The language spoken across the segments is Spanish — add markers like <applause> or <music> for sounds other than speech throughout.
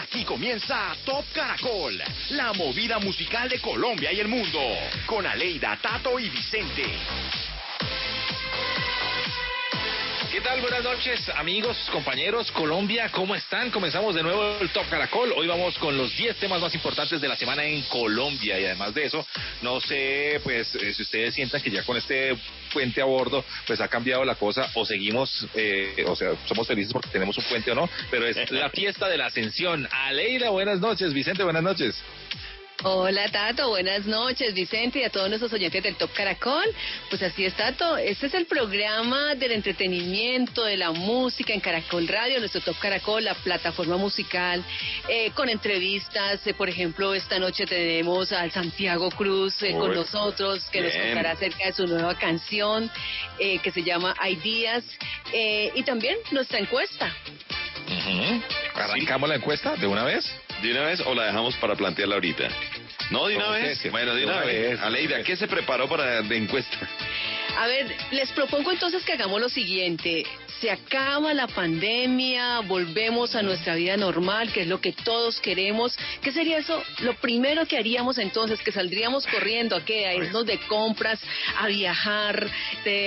Aquí comienza Top Caracol, la movida musical de Colombia y el mundo, con Aleida, Tato y Vicente. ¿Qué tal? Buenas noches, amigos, compañeros, Colombia, ¿cómo están? Comenzamos de nuevo el Top Caracol. Hoy vamos con los 10 temas más importantes de la semana en Colombia y además de eso, no sé, pues, eh, si ustedes sientan que ya con este puente a bordo, pues ha cambiado la cosa o seguimos, eh, o sea, somos felices porque tenemos un puente o no, pero es la fiesta de la ascensión. Aleida, buenas noches, Vicente, buenas noches. Hola Tato, buenas noches Vicente y a todos nuestros oyentes del Top Caracol. Pues así es Tato, este es el programa del entretenimiento, de la música en Caracol Radio, nuestro Top Caracol, la plataforma musical, eh, con entrevistas. Eh, por ejemplo, esta noche tenemos al Santiago Cruz eh, con nosotros, que nos contará acerca de su nueva canción que se llama Ideas y también nuestra encuesta. ¿Arrancamos la encuesta de una vez? ¿De una vez o la dejamos para plantearla ahorita? No, de una vez. bueno, de una, vez. Aleida, ¿qué se preparó para de encuesta? A ver, les propongo entonces que hagamos lo siguiente. Se acaba la pandemia, volvemos a nuestra vida normal, que es lo que todos queremos. ¿Qué sería eso? Lo primero que haríamos entonces, que saldríamos corriendo a qué? A irnos de compras, a viajar,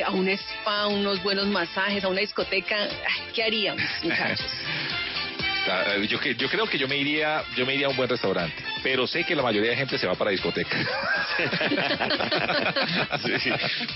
a un spa, unos buenos masajes, a una discoteca. ¿Qué haríamos, muchachos? <laughs> Eh, yo, yo creo que yo me iría, yo me iría a un buen restaurante, pero sé que la mayoría de gente se va para discoteca. <laughs>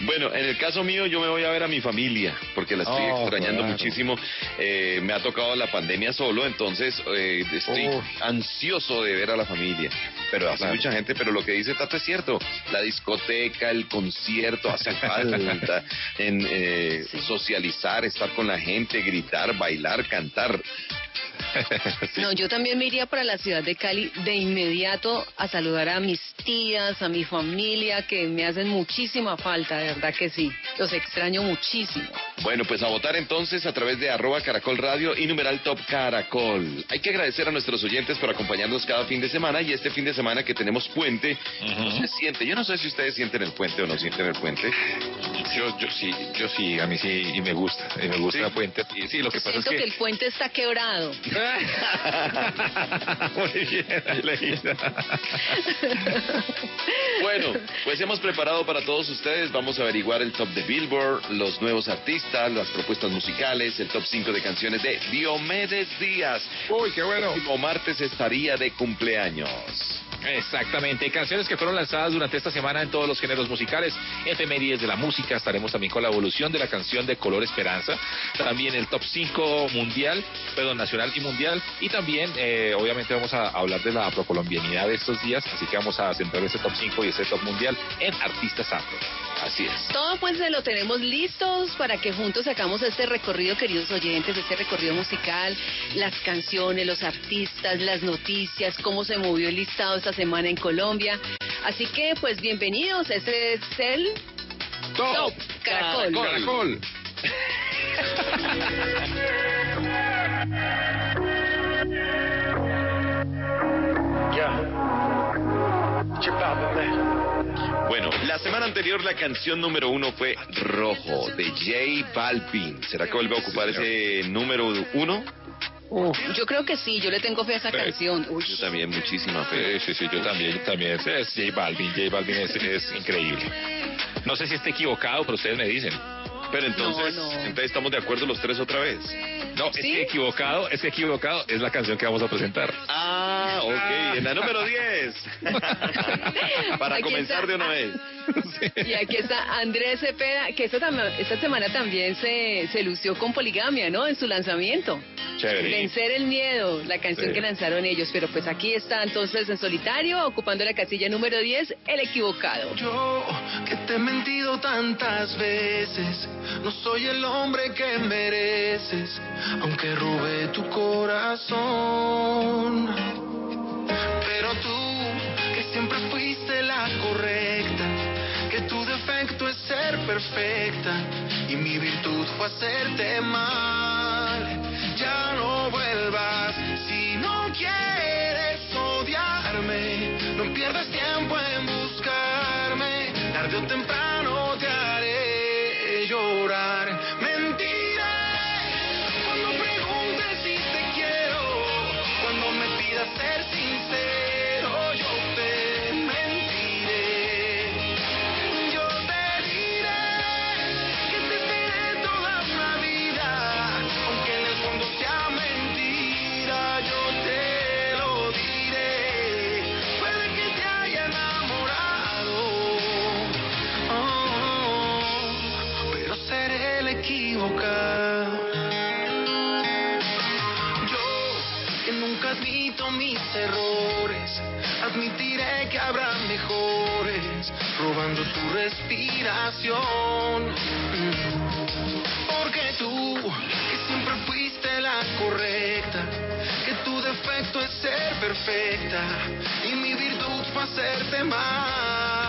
Bueno, en el caso mío yo me voy a ver a mi familia porque la estoy oh, extrañando muchísimo. Eh, me ha tocado la pandemia solo, entonces eh, estoy ansioso de ver a la familia. Pero hace mucha gente, pero lo que dice Tato es cierto. La discoteca, el concierto, hace <laughs> falta en socializar, estar con la gente, gritar, bailar, cantar. <laughs> No, yo también me iría para la ciudad de Cali de inmediato a saludar a mis tías, a mi familia, que me hacen muchísima falta, de verdad que sí. Los extraño muchísimo. Bueno, pues a votar entonces a través de arroba caracol radio y numeral top caracol. Hay que agradecer a nuestros oyentes por acompañarnos cada fin de semana y este fin de semana que tenemos puente, se siente? Yo no sé si ustedes sienten el puente o no sienten el puente. Yo, yo sí, yo sí, a mí sí, y me gusta, y me gusta el puente. Y sí, lo que pasa es que... que el puente está quebrado. <laughs> <laughs> Muy bien, bueno, pues hemos preparado para todos ustedes. Vamos a averiguar el top de Billboard, los nuevos artistas, las propuestas musicales, el top 5 de canciones de Diomedes Díaz. Uy, qué bueno. El martes estaría de cumpleaños. Exactamente, canciones que fueron lanzadas durante esta semana en todos los géneros musicales, efemérides de la música, estaremos también con la evolución de la canción de Color Esperanza, también el top 5 mundial, perdón, nacional y mundial, y también eh, obviamente vamos a hablar de la procolombianidad de estos días, así que vamos a centrar ese top 5 y ese top mundial en artistas afro. Así es. Todo pues lo tenemos listos para que juntos sacamos este recorrido, queridos oyentes, este recorrido musical, las canciones, los artistas, las noticias, cómo se movió el listado esta semana en Colombia. Así que pues bienvenidos, este es el Top, Caracol. Caracol. <laughs> Bueno, la semana anterior la canción número uno fue Rojo de J Balvin. ¿Será que vuelve a ocupar ese número uno? Yo creo que sí, yo le tengo fe a esa canción. Yo también, muchísima fe. Sí, sí, yo también, yo también. Es J Balvin, J Balvin es, es increíble. No sé si está equivocado, pero ustedes me dicen. Pero entonces, entonces estamos de acuerdo los tres otra vez. No, es que equivocado, es que equivocado es la canción que vamos a presentar. Ah, ok, en la número 10. <laughs> Para comenzar de una vez. Y aquí está Andrés Cepeda, que esta, esta semana también se, se lució con poligamia, ¿no? En su lanzamiento. Chévere. Vencer el miedo, la canción que lanzaron ellos. Pero pues aquí está entonces en solitario, ocupando la casilla número 10, El Equivocado. Yo, que te he mentido tantas veces, no soy el hombre que mereces, aunque robé tu corazón. Siempre fuiste la correcta, que tu defecto es ser perfecta y mi virtud fue hacerte mal. Ya no vuelvas si no quieres odiarme, no pierdas tiempo en buscarme, tarde o temprano te haré llorar. Tu respiración. Porque tú, que siempre fuiste la correcta, que tu defecto es ser perfecta y mi virtud fue hacerte mal.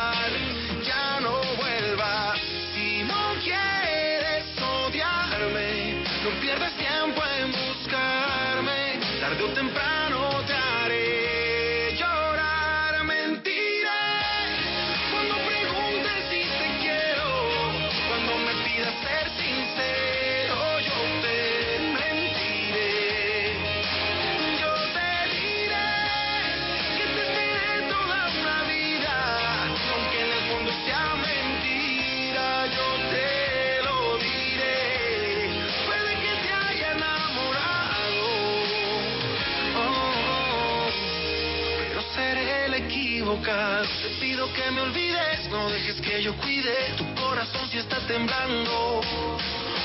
Te pido que me olvides, no dejes que yo cuide tu corazón si está temblando.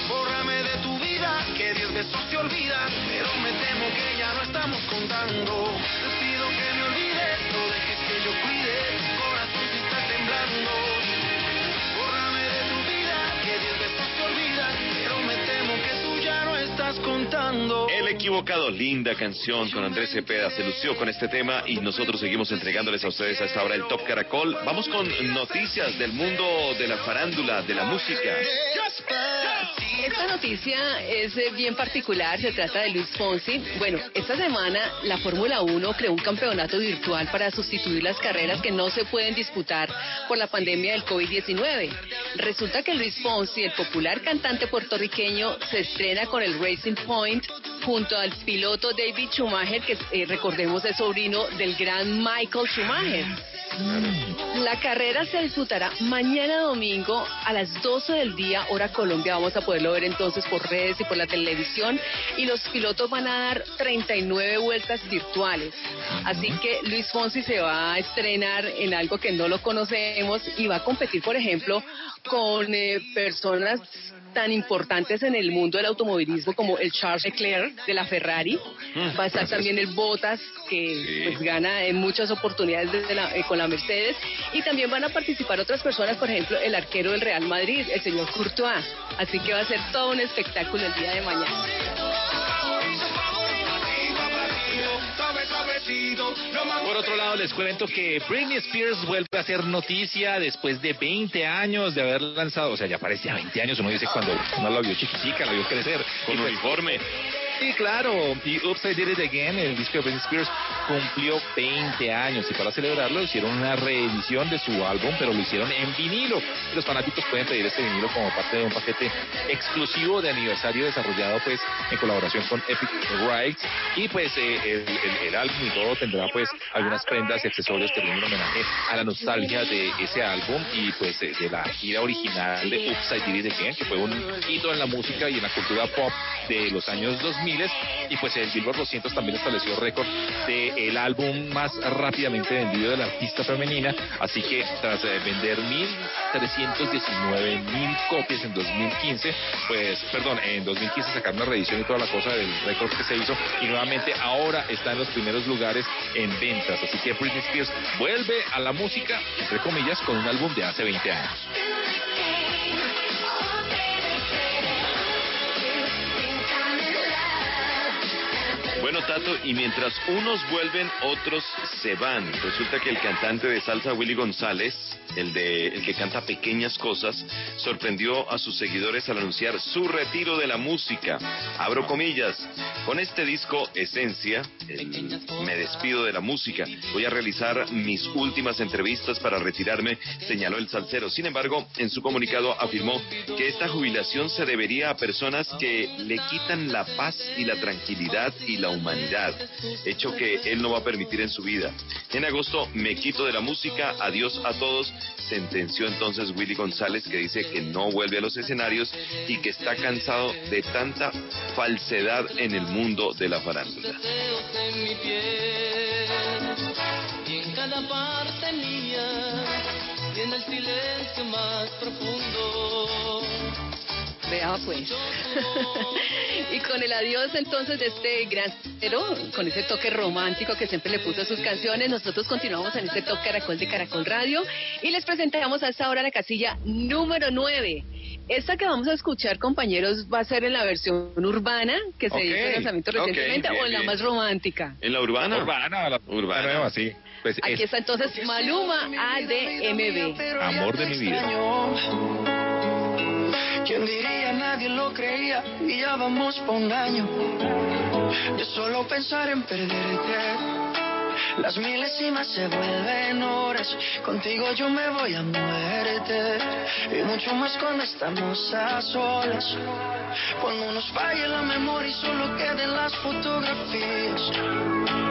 Bórrame de tu vida, que diez besos te olvidan, pero me temo que ya no estamos contando. Te pido que me olvides, no dejes que yo cuide tu corazón si está temblando. Contando. El equivocado, linda canción con Andrés Cepeda, se lució con este tema y nosotros seguimos entregándoles a ustedes a esta hora el Top Caracol. Vamos con noticias del mundo de la farándula, de la música. Esta noticia es eh, bien particular, se trata de Luis Fonsi. Bueno, esta semana la Fórmula 1 creó un campeonato virtual para sustituir las carreras que no se pueden disputar por la pandemia del COVID-19. Resulta que Luis Fonsi, el popular cantante puertorriqueño, se estrena con el Racing Point junto al piloto David Schumacher, que eh, recordemos es sobrino del gran Michael Schumacher. La carrera se disputará mañana domingo a las 12 del día, hora Colombia. Vamos a poderlo ver entonces por redes y por la televisión. Y los pilotos van a dar 39 vueltas virtuales. Así que Luis Fonsi se va a estrenar en algo que no lo conocemos y va a competir, por ejemplo, con eh, personas tan importantes en el mundo del automovilismo como el Charles Leclerc de la Ferrari. Va a estar también el Bottas, que pues, gana en muchas oportunidades desde la- eh, con la Mercedes. Y también van a participar otras personas, por ejemplo, el arquero del Real Madrid, el señor Courtois. Así que va a ser todo un espectáculo el día de mañana. Por otro lado, les cuento que Britney Spears vuelve a hacer noticia después de 20 años de haber lanzado, o sea, ya parecía 20 años, uno dice cuando uno la vio chiquitica, la vio crecer. Con Y pues, uniforme. Sí, claro. Y Oops, I Did It Again, el disco de Britney Spears, cumplió 20 años y para celebrarlo hicieron una reedición de su álbum, pero lo hicieron en vinilo. Y los fanáticos pueden pedir este vinilo como parte de un paquete exclusivo de aniversario desarrollado pues en colaboración con Epic Rights. Y pues eh, el, álbum y todo tendrá pues algunas prendas y accesorios que rinden homenaje a la nostalgia de ese álbum y pues eh, de la gira original de Oops, I Did It Again, que fue un hito en la música y en la cultura pop de los años 2000 y pues el Billboard 200 también estableció récord de el álbum más rápidamente vendido de la artista femenina, así que tras eh, vender 1.319 mil copias en 2015, pues perdón, en 2015 sacaron una reedición y toda la cosa del récord que se hizo y nuevamente ahora está en los primeros lugares en ventas, así que Britney Spears vuelve a la música, entre comillas, con un álbum de hace 20 años. Bueno, Tato, y mientras unos vuelven, otros se van. Resulta que el cantante de salsa Willy González, el de el que canta pequeñas cosas, sorprendió a sus seguidores al anunciar su retiro de la música. Abro comillas. Con este disco Esencia, el me despido de la música. Voy a realizar mis últimas entrevistas para retirarme, señaló el salsero. Sin embargo, en su comunicado afirmó que esta jubilación se debería a personas que le quitan la paz y la tranquilidad y la humanidad, hecho que él no va a permitir en su vida. En agosto me quito de la música, adiós a todos, sentenció entonces Willy González que dice que no vuelve a los escenarios y que está cansado de tanta falsedad en el mundo de la farándula. Vea pues. <laughs> y con el adiós entonces de este gran pero con ese toque romántico que siempre le puso a sus canciones, nosotros continuamos en este Top Caracol de Caracol Radio y les presentamos a esta hora la casilla número 9. Esta que vamos a escuchar, compañeros, va a ser en la versión urbana que se hizo en lanzamiento recientemente o en la más romántica. En la urbana. Urbana, la urbana, nueva, sí. Pues Aquí está entonces Maluma ADMB. Amor de mi vida. ¿Quién diría? Nadie lo creía y ya vamos por un año. Yo solo pensar en perderte las milésimas se vuelven horas, contigo yo me voy a muerte. Y mucho más cuando estamos a solas. Cuando nos falle la memoria y solo queden las fotografías.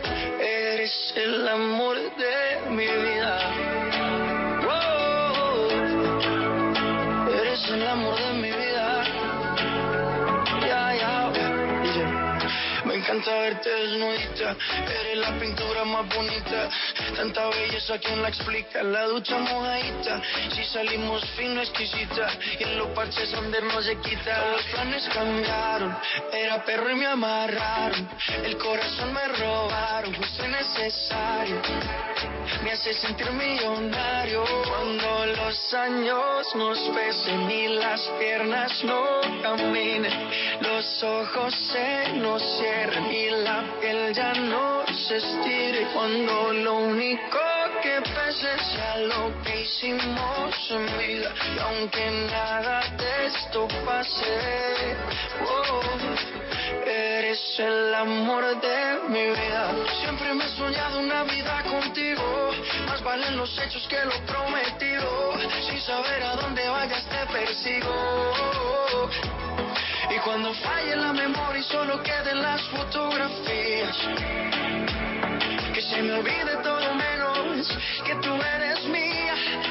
eres el amor de mi vida. es el amor de mi vida. Encanta verte desnudita, eres la pintura más bonita. Tanta belleza, ¿quién la explica? La ducha mojadita, si salimos fino, exquisita. Y en los parches donde no se quita. Los planes cambiaron, era perro y me amarraron. El corazón me robaron, justo necesario me hace sentir millonario. Cuando los años nos pesen y las piernas no caminen, los ojos se nos cierren y la piel ya no se estire. Cuando lo único que pese sea lo que hicimos en vida, y aunque nada de esto pase, oh, eres el amor de mi vida. Siempre me he soñado una vida contigo. Más valen los hechos que lo prometido. Sin saber a dónde vayas te persigo. Y cuando falle la memoria y solo queden las fotografías. Que se me olvide todo menos que tú eres mía.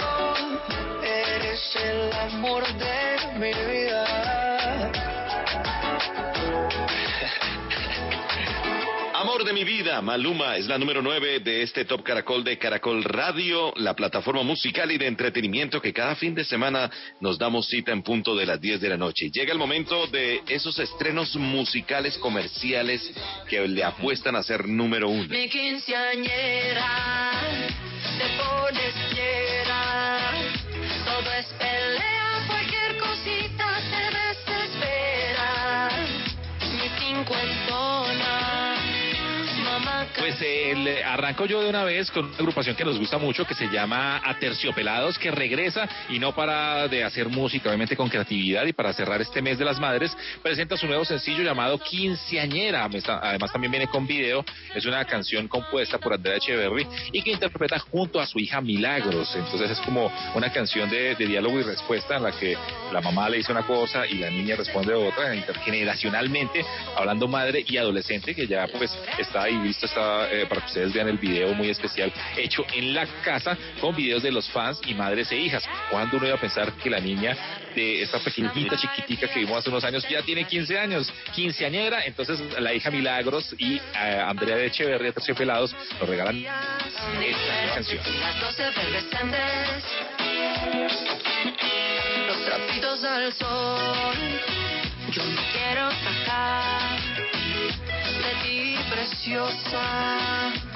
eres el amor de mi vida. Amor de mi vida, Maluma es la número 9 de este Top Caracol de Caracol Radio, la plataforma musical y de entretenimiento que cada fin de semana nos damos cita en punto de las 10 de la noche. Llega el momento de esos estrenos musicales comerciales que le apuestan a ser número uno. Mi quinceañera, te pones fiera, Pues eh, arranco yo de una vez con una agrupación que nos gusta mucho que se llama Aterciopelados, que regresa y no para de hacer música, obviamente con creatividad y para cerrar este mes de las madres, presenta su nuevo sencillo llamado Quinceañera. Además también viene con video, es una canción compuesta por Andrea Echeverry y que interpreta junto a su hija Milagros. Entonces es como una canción de, diálogo y respuesta en la que la mamá le dice una cosa y la niña responde otra, intergeneracionalmente, hablando madre y adolescente, que ya pues está ahí visto, está eh, para que ustedes vean el video muy especial hecho en la casa con videos de los fans y madres e hijas. ¿Cuándo uno iba a pensar que la niña de esta pequeñita chiquitica que vimos hace unos años ya tiene 15 años, quinceañera? Entonces la hija Milagros y eh, Andrea de Echeverría, Pelados, nos regalan esta canción. Los trapitos al sol. Yo quiero sacar de ti, preciosa.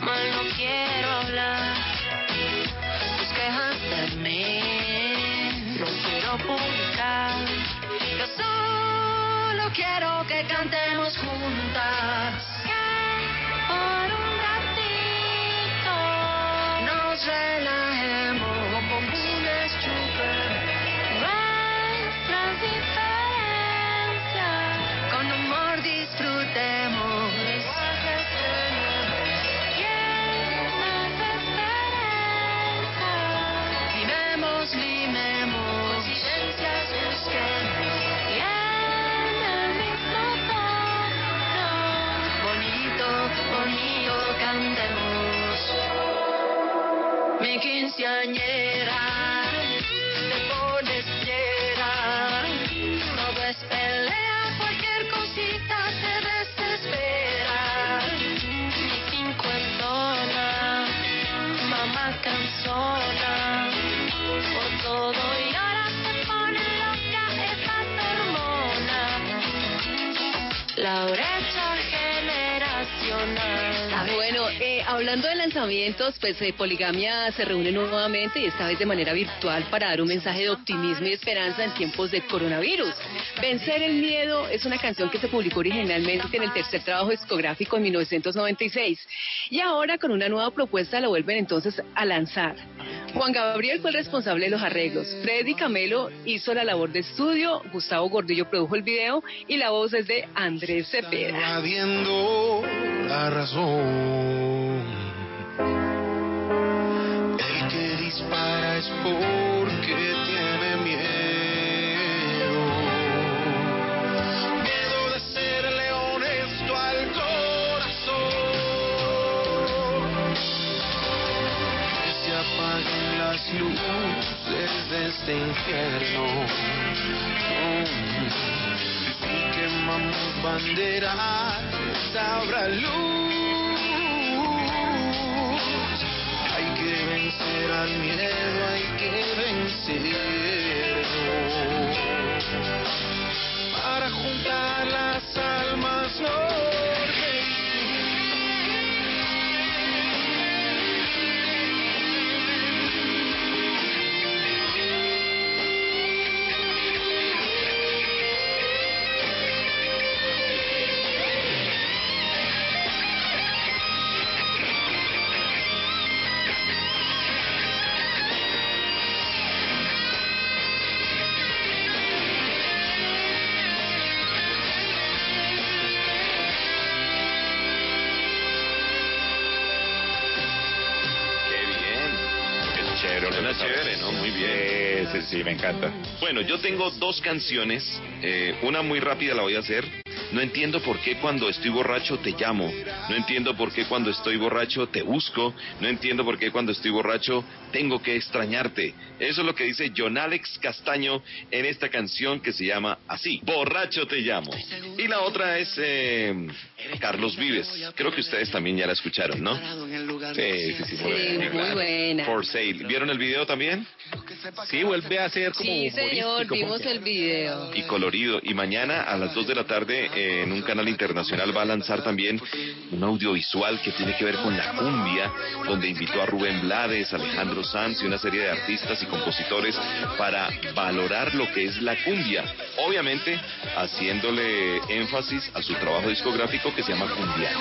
Mal no quiero hablar. Tus quejas de mí, no quiero publicar. Yo solo quiero que cantemos juntas. Quinceañera. Te pones fiera. Todo es pelea, cualquier cosita te desespera. Mi cincuentona, mamá cansona. Por todo y ahora se pone loca esta hormona. La brecha generacional. Hablando de lanzamientos, pues eh, Poligamia se reúne nuevamente y esta vez de manera virtual para dar un mensaje de optimismo y esperanza en tiempos de coronavirus. Vencer el miedo es una canción que se publicó originalmente en el tercer trabajo discográfico en 1996 y ahora con una nueva propuesta la vuelven entonces a lanzar. Juan Gabriel fue el responsable de los arreglos, Freddy Camelo hizo la labor de estudio, Gustavo Gordillo produjo el video y la voz es de Andrés Cepeda. La razón. El que dispara es porque tiene miedo. Miedo de serle honesto al corazón. Que se apaguen las luces de este infierno. Si quemamos banderas, habrá luz. Al miedo, hay que vencerlo. Sí, me encanta. Bueno, yo tengo dos canciones. eh, una muy rápida la voy a hacer. No entiendo por qué cuando estoy borracho te llamo. No entiendo por qué cuando estoy borracho te busco. No entiendo por qué cuando estoy borracho tengo que extrañarte. Eso es lo que dice John Alex Castaño en esta canción que se llama así. Borracho te llamo. Y la otra es eh, Carlos Vives. Creo que ustedes también ya la escucharon, ¿no? Sí, sí, sí. Sí, muy buena. For Sale. ¿Vieron el video también? Sí, vuelve a ser como Sí, señor, vimos el video. y colorido. Y mañana a las 2 de la tarde eh, en un canal internacional va a lanzar también un audiovisual que tiene que ver con la cumbia, donde invitó a Rubén Blades, Alejandro Sanz y una serie de artistas y compositores para valorar lo que es la cumbia. Obviamente haciéndole énfasis a su trabajo discográfico que se llama Cumbia.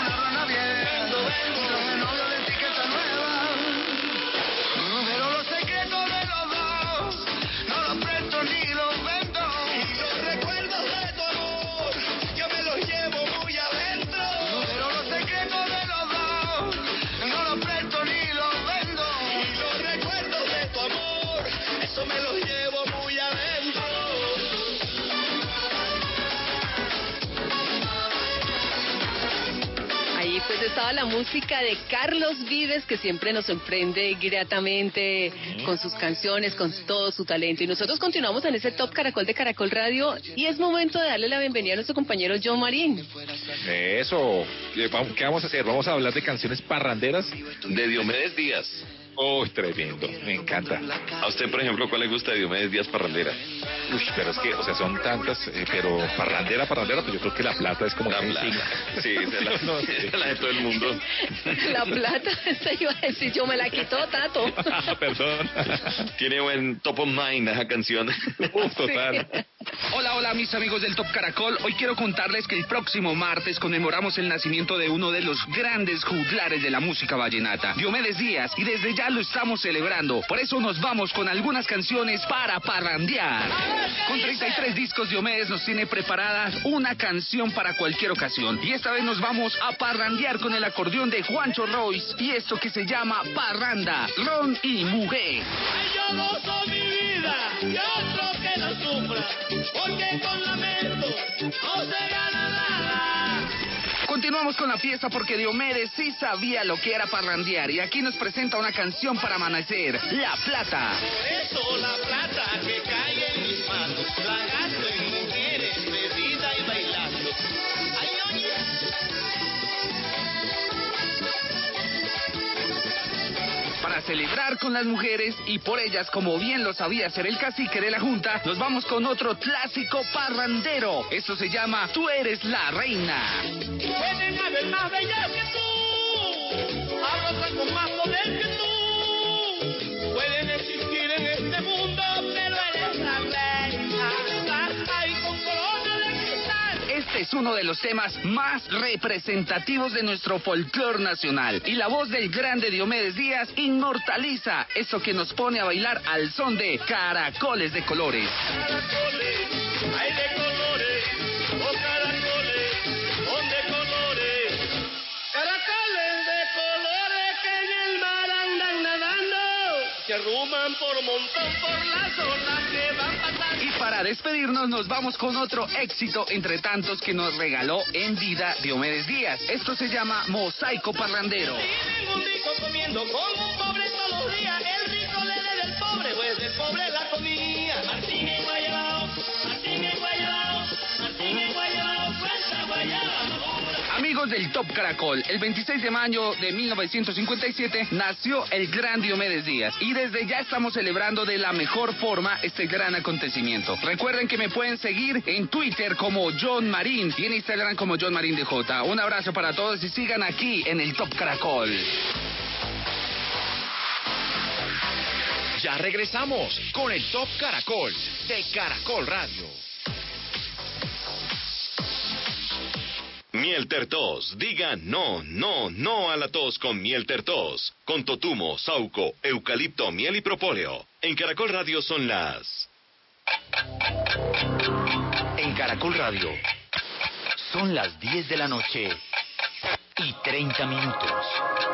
Estaba la música de Carlos Vives que siempre nos sorprende gratamente con sus canciones, con todo su talento. Y nosotros continuamos en ese Top Caracol de Caracol Radio y es momento de darle la bienvenida a nuestro compañero John Marín. Eso. ¿Qué vamos a hacer? Vamos a hablar de canciones parranderas. De Diomedes Díaz. Uy, tremendo. Me encanta. A usted, por ejemplo, ¿cuál le gusta de Diomedes Díaz Parrandera? Uy, pero es que, o sea, son tantas, eh, pero parrandera, parrandera, pues yo creo que la plata es como La plata. Sí, es la, No, sí. esa es <laughs> <laughs> la de todo el mundo. La plata, <laughs> se iba a decir, yo me la quitó, Tato. Ah, Perdón. Tiene buen top of mind esa canción. Uf, total. Hola, hola mis amigos del Top Caracol. Hoy quiero contarles que el próximo martes conmemoramos el nacimiento de uno de los grandes juglares de la música vallenata, Diomedes Díaz, y desde ya lo estamos celebrando. Por eso nos vamos con algunas canciones para parrandear. Con 33 discos, Diomedes nos tiene preparadas una canción para cualquier ocasión. Y esta vez nos vamos a parrandear con el acordeón de Juancho Royce y esto que se llama Parranda, Ron y Mujer. Yo gozo mi vida y otro que no sufra, porque con lamento no se gana nada. Con Continuamos con la fiesta porque Diomedes sí sabía lo que era parrandear y aquí nos presenta una canción para amanecer, La Plata. Eso la plata que cae en mis manos celebrar con las mujeres y por ellas, como bien lo sabía hacer el cacique de la Junta, nos vamos con otro clásico parrandero. Esto se llama Tú eres la reina. Más bellas que tú, con más poder que tú. Este es uno de los temas más representativos de nuestro folclor nacional. Y la voz del grande Diomedes Díaz inmortaliza eso que nos pone a bailar al son de caracoles de colores. Se arruman por montón por las olas que van pasando. Y para despedirnos nos vamos con otro éxito entre tantos que nos regaló en vida Diomedes Díaz. Esto se llama Mosaico Parrandero. Tienen un rico comiendo con Del Top Caracol, el 26 de mayo de 1957 nació el gran Diomedes Díaz y desde ya estamos celebrando de la mejor forma este gran acontecimiento. Recuerden que me pueden seguir en Twitter como John Marín y en Instagram como John Marín DJ. Un abrazo para todos y sigan aquí en el Top Caracol. Ya regresamos con el Top Caracol de Caracol Radio. Miel Tertos. Diga no, no, no a la tos con Miel Tertos. Con totumo, sauco, eucalipto, miel y propóleo. En Caracol Radio son las... En Caracol Radio son las 10 de la noche y 30 minutos.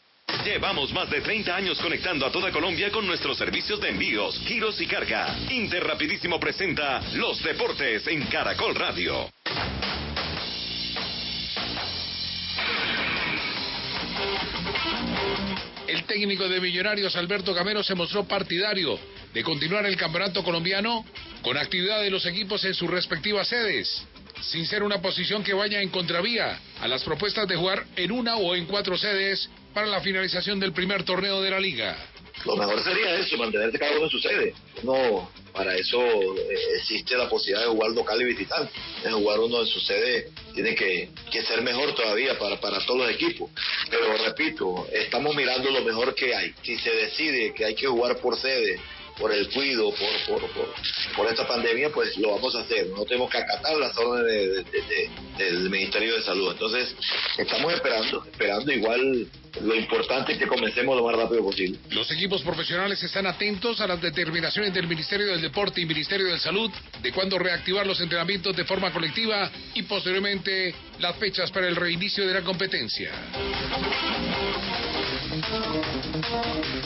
Llevamos más de 30 años conectando a toda Colombia con nuestros servicios de envíos, giros y carga. Interrapidísimo presenta Los Deportes en Caracol Radio. El técnico de Millonarios, Alberto Camero, se mostró partidario de continuar el campeonato colombiano con actividad de los equipos en sus respectivas sedes, sin ser una posición que vaya en contravía a las propuestas de jugar en una o en cuatro sedes para la finalización del primer torneo de la liga. Lo mejor sería eso, mantenerse cada uno en su sede. No, para eso eh, existe la posibilidad de jugar local y visitante. De jugar uno en su sede tiene que, que ser mejor todavía para, para todos los equipos. Pero repito, estamos mirando lo mejor que hay. Si se decide que hay que jugar por sede, por el cuido, por, por, por, por esta pandemia, pues lo vamos a hacer. No tenemos que acatar las órdenes de- de- de- del Ministerio de Salud. Entonces, estamos esperando, esperando igual. Lo importante es que comencemos lo más rápido posible. Los equipos profesionales están atentos a las determinaciones del Ministerio del Deporte y Ministerio de Salud de cuándo reactivar los entrenamientos de forma colectiva y posteriormente las fechas para el reinicio de la competencia.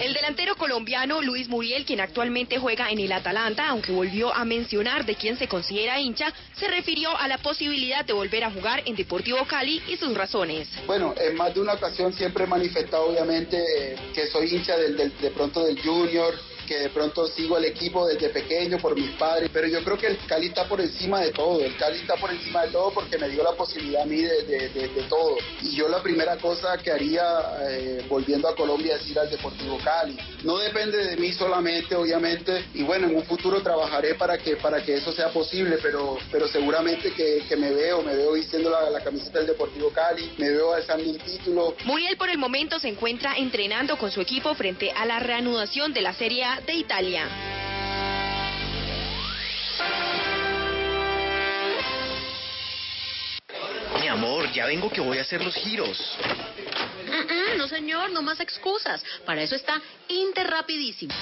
El delantero colombiano Luis Muriel, quien actualmente juega en el Atalanta, aunque volvió a mencionar de quién se considera hincha, se refirió a la posibilidad de volver a jugar en Deportivo Cali y sus razones. Bueno, en más de una ocasión siempre he manifestado obviamente eh, que soy hincha del, del- de pronto del Junior, que de pronto sigo al equipo desde pequeño por mis padres, pero yo creo que el Cali está por encima de todo, el Cali está por encima de todo porque me dio la posibilidad a mí de, de- de- de todo. Y yo la primera cosa que haría eh, volviendo a Colombia es ir al Deportivo Cali. No depende de mí solamente, obviamente, y bueno, en un futuro trabajaré para que, para que eso sea posible, pero, pero seguramente que, que me veo, me veo vistiendo la, la camiseta del Deportivo Cali, me veo alzando el título, Muriel por el momento se encuentra entrenando con su equipo frente a la reanudación de la Serie A de Italia. Mi amor, ya vengo que voy a hacer los giros. Mm, mm, no, señor, no más excusas. Para eso está Interrapidísimo.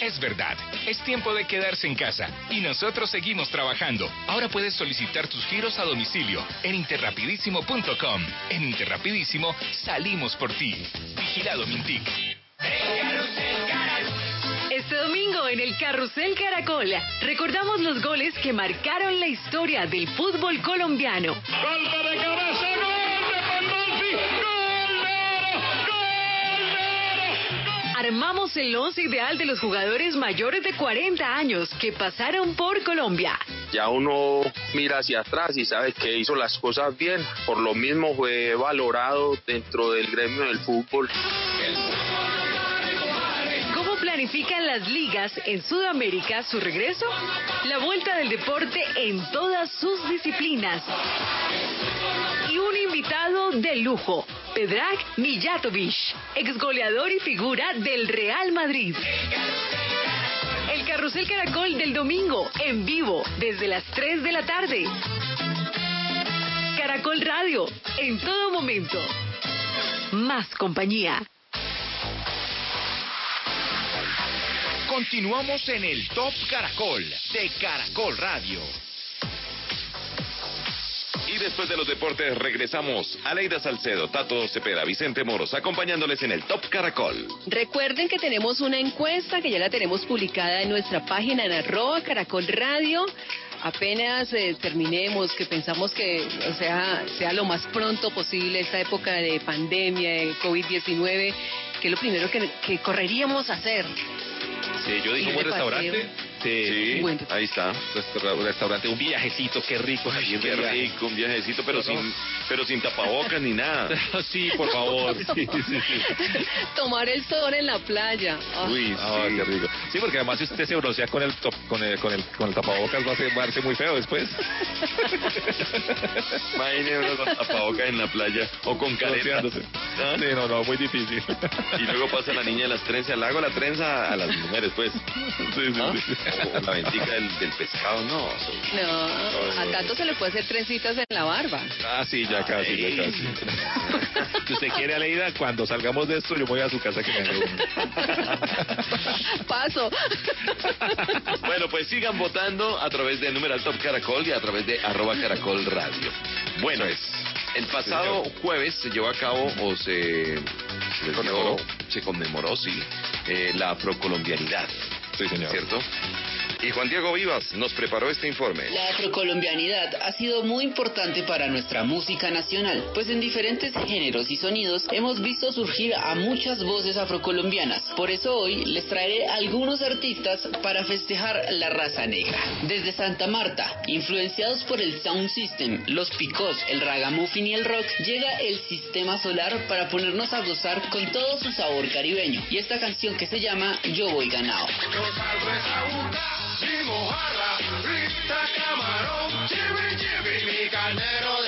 Es verdad, es tiempo de quedarse en casa y nosotros seguimos trabajando. Ahora puedes solicitar tus giros a domicilio en interrapidísimo.com. En Interrapidísimo salimos por ti. Vigilado Mintic. Este domingo en el Carrusel Caracol recordamos los goles que marcaron la historia del fútbol colombiano. ¡Golpe de cabeza! ¡Gol de Pandolfi! Armamos el once ideal de los jugadores mayores de 40 años que pasaron por Colombia. Ya uno mira hacia atrás y sabe que hizo las cosas bien. Por lo mismo fue valorado dentro del gremio del fútbol. ¿Cómo planifican las ligas en Sudamérica su regreso? La vuelta del deporte en todas sus disciplinas. Y un invitado de lujo, Pedrak Mijatovic, ex goleador y figura del Real Madrid. El Carrusel Caracol del domingo, en vivo, desde las 3 de la tarde. Caracol Radio, en todo momento. Más compañía. Continuamos en el Top Caracol de Caracol Radio. Y después de los deportes regresamos. Aleida Salcedo, Tato Cepeda, Vicente Moros, acompañándoles en el Top Caracol. Recuerden que tenemos una encuesta que ya la tenemos publicada en nuestra página en arroba Caracol Radio. Apenas eh, terminemos, que pensamos que o sea, sea lo más pronto posible esta época de pandemia, de COVID-19, que es lo primero que, que correríamos a hacer. Sí, yo dije un buen paseo. Restaurante. Sí, ahí está. Restaura- restaurante, un viajecito, qué rico. Ay, qué rico, un viajecito, pero no. sin, pero sin tapabocas ni nada. <laughs> sí, por favor. Sí, sí, sí. Tomar el sol en la playa. Ah. Uy, Ah, sí. qué rico. Sí, porque además si usted se broncea con el, top- con el, con el, con el tapabocas va a, ser, va a verse muy feo después. <laughs> Imagínese con tapabocas en la playa o con careta. Bronceándose. ¿Ah? Sí, no, no, muy difícil. Y luego pasa la niña de las trenzas. Le hago la trenza a las mujeres, pues. ¿Ah? O <laughs> la ventica del, del pescado, no. No, a tanto se le puede hacer trencitas en la barba. Ah, sí, ya casi, ya casi. Si usted quiere, Aleida, cuando salgamos de esto, yo voy a su casa que me Paso. Bueno, pues sigan votando a través de numeral Top Caracol y a través de arroba Caracol Radio. Bueno, el pasado jueves se llevó a cabo o se, se conmemoró, se conmemoró, sí, eh, la afrocolombianidad. Sí, señor. ¿Cierto? Y Juan Diego Vivas nos preparó este informe. La afrocolombianidad ha sido muy importante para nuestra música nacional, pues en diferentes géneros y sonidos hemos visto surgir a muchas voces afrocolombianas. Por eso hoy les traeré algunos artistas para festejar la raza negra. Desde Santa Marta, influenciados por el Sound System, los picos, el ragamuffin y el rock, llega el Sistema Solar para ponernos a gozar con todo su sabor caribeño. Y esta canción que se llama Yo Voy Ganado. Mi mojarra, frita camarón, chibi chibi, mi carnero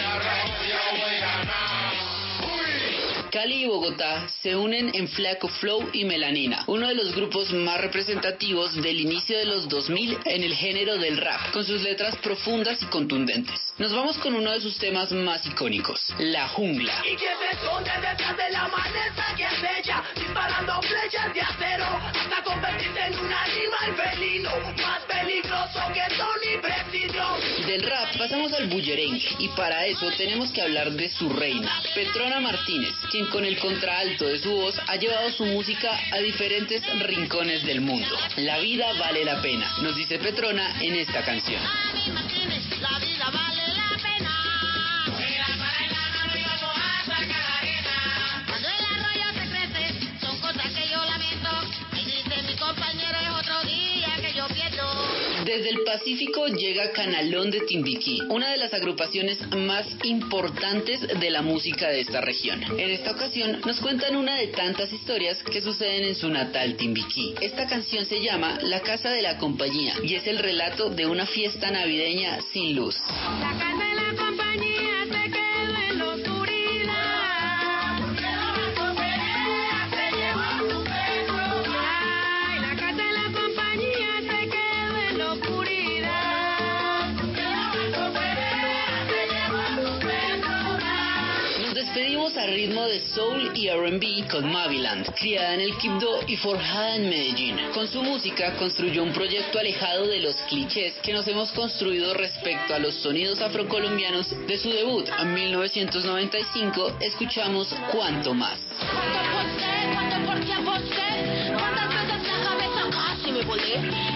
Cali y Bogotá se unen en Flaco Flow y Melanina, uno de los grupos más representativos del inicio de los 2000 en el género del rap, con sus letras profundas y contundentes. Nos vamos con uno de sus temas más icónicos, La Jungla. Y que se esconde detrás de la maleza que es bella, disparando flechas de acero, hasta convertirse en un animal felino, más peligroso que Tony Precision. Del rap pasamos al bullerengue y para eso tenemos que hablar de su reina, Petrona Martínez, quien con el contraalto de su voz ha llevado su música a diferentes rincones del mundo. La vida vale la pena, nos dice Petrona en esta canción. Desde el Pacífico llega Canalón de Timbiquí, una de las agrupaciones más importantes de la música de esta región. En esta ocasión nos cuentan una de tantas historias que suceden en su natal Timbiquí. Esta canción se llama La Casa de la Compañía y es el relato de una fiesta navideña sin luz. La casa de la compañía ritmo de soul y R&B con Maviland, criada en el Quibdó y forjada en Medellín. Con su música construyó un proyecto alejado de los clichés que nos hemos construido respecto a los sonidos afrocolombianos de su debut en 1995. Escuchamos Cuanto Más. ¿Cuánto por tiempo sé? ¿Cuántas veces la cabeza casi me volé?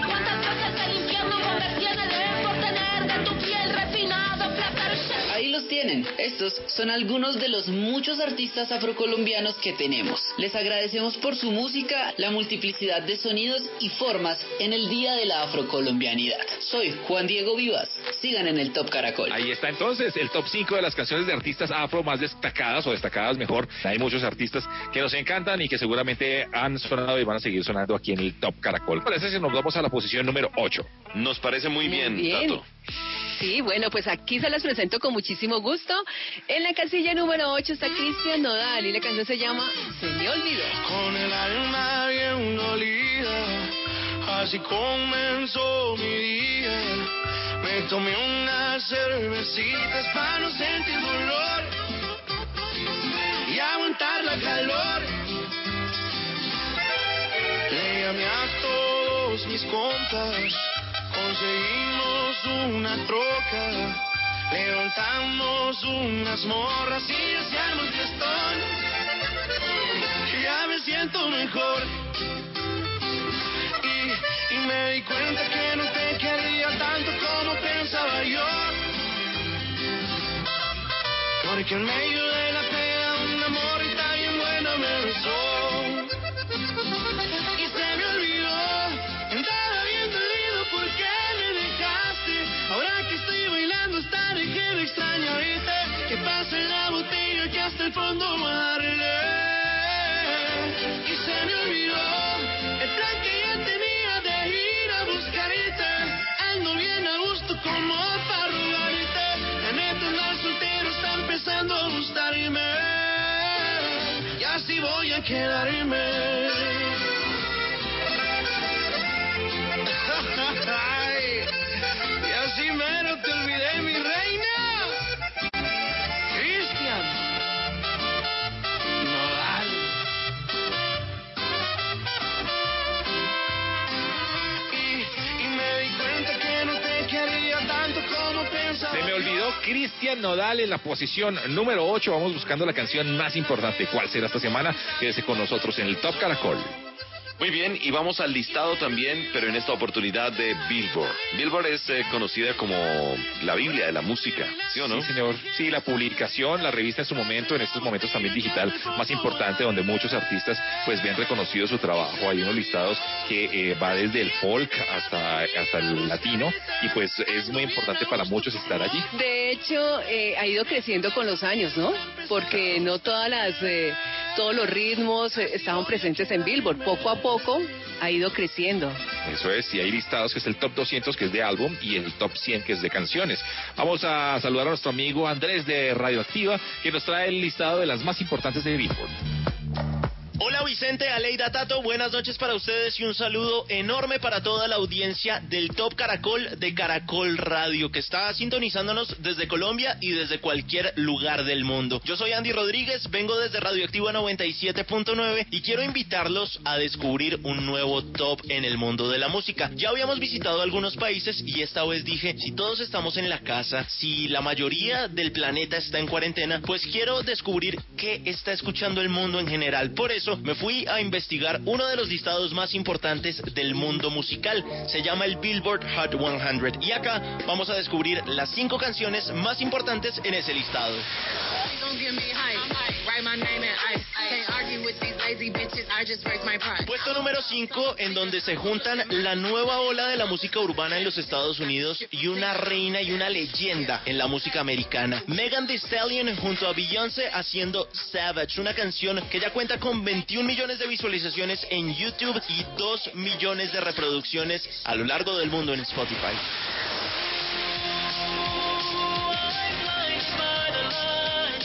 Ahí los tienen. Estos son algunos de los muchos artistas afrocolombianos que tenemos. Les agradecemos por su música, la multiplicidad de sonidos y formas en el Día de la Afrocolombianidad. Soy Juan Diego Vivas. Sigan en el Top Caracol. Ahí está entonces el top 5 de las canciones de artistas afro más destacadas o destacadas mejor. Hay muchos artistas que nos encantan y que seguramente han sonado y van a seguir sonando aquí en el Top Caracol. Parece que nos vamos a la posición número 8. Nos parece muy, bien, bien. Tato. Sí, bueno, pues aquí se las presento con muchísimo gusto. En la casilla número 8 está Cristian Nodal y la canción se llama Se me olvidó. Con el alma bien dolida, así comenzó mi día. Me tomé unas cervecitas para no sentir dolor y aguantar la calor. Le llamé a todos mis compas, conseguimos una troca, levantamos unas morras y hacíamos fiestón. Ya me siento mejor. Y, me di cuenta que no te quería tanto como pensaba yo. Porque en medio bailando estaré que me extraño ahorita. Que pase la botella que hasta el fondo darle. Y se me olvidó el plan que ya tenía de ir a buscarte. Ando bien a gusto como para robarte. La neta andar soltero está empezando a gustarme. Y así voy a quedarme. <laughs> Y así mero te olvidé, mi Se me olvidó Cristian Nodal en la posición número 8. Vamos buscando la canción más importante. ¿Cuál será esta semana? Quédese con nosotros en el Top Caracol. Muy bien, y vamos al listado también, pero en esta oportunidad de Billboard. Billboard es eh, conocida como la Biblia de la música, ¿sí o no? Sí, señor. Sí, la publicación, la revista en su momento, en estos momentos también digital, más importante, donde muchos artistas pues ven reconocido su trabajo. Hay unos listados que eh, va desde el folk hasta, hasta el latino y pues es muy importante para muchos estar allí. De hecho, eh, ha ido creciendo con los años, ¿no? Porque no todas las, eh, todos los ritmos eh, estaban presentes en Billboard. Poco a poco ha ido creciendo. Eso es, y hay listados que es el top 200 que es de álbum y el top 100 que es de canciones. Vamos a saludar a nuestro amigo Andrés de Radioactiva que nos trae el listado de las más importantes de Billboard. Hola Vicente, Aleida Tato, buenas noches para ustedes y un saludo enorme para toda la audiencia del Top Caracol de Caracol Radio que está sintonizándonos desde Colombia y desde cualquier lugar del mundo. Yo soy Andy Rodríguez, vengo desde Radioactiva 97.9 y quiero invitarlos a descubrir un nuevo top en el mundo de la música. Ya habíamos visitado algunos países y esta vez dije, si todos estamos en la casa, si la mayoría del planeta está en cuarentena, pues quiero descubrir qué está escuchando el mundo en general. Por eso me fui a investigar uno de los listados más importantes del mundo musical. Se llama el Billboard Hot 100. Y acá vamos a descubrir las cinco canciones más importantes en ese listado. Puesto número 5, en donde se juntan la nueva ola de la música urbana en los Estados Unidos y una reina y una leyenda en la música americana. Megan Thee Stallion junto a Beyoncé haciendo Savage, una canción que ya cuenta con 21 millones de visualizaciones en YouTube y 2 millones de reproducciones a lo largo del mundo en Spotify.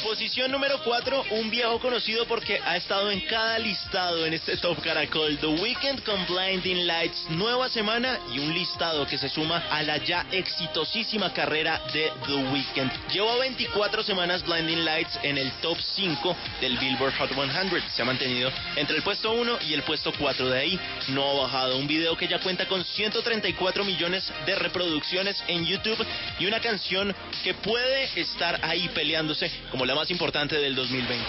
Posición número 4, un viejo conocido porque ha estado en cada listado en este Top Caracol. The Weeknd con Blinding Lights, nueva semana y un listado que se suma a la ya exitosísima carrera de The Weeknd. Lleva 24 semanas Blinding Lights en el top 5 del Billboard Hot 100. Se ha mantenido entre el puesto 1 y el puesto 4 de ahí. No ha bajado. Un video que ya cuenta con 134 millones de reproducciones en YouTube y una canción que puede estar ahí peleándose como la más importante del 2020.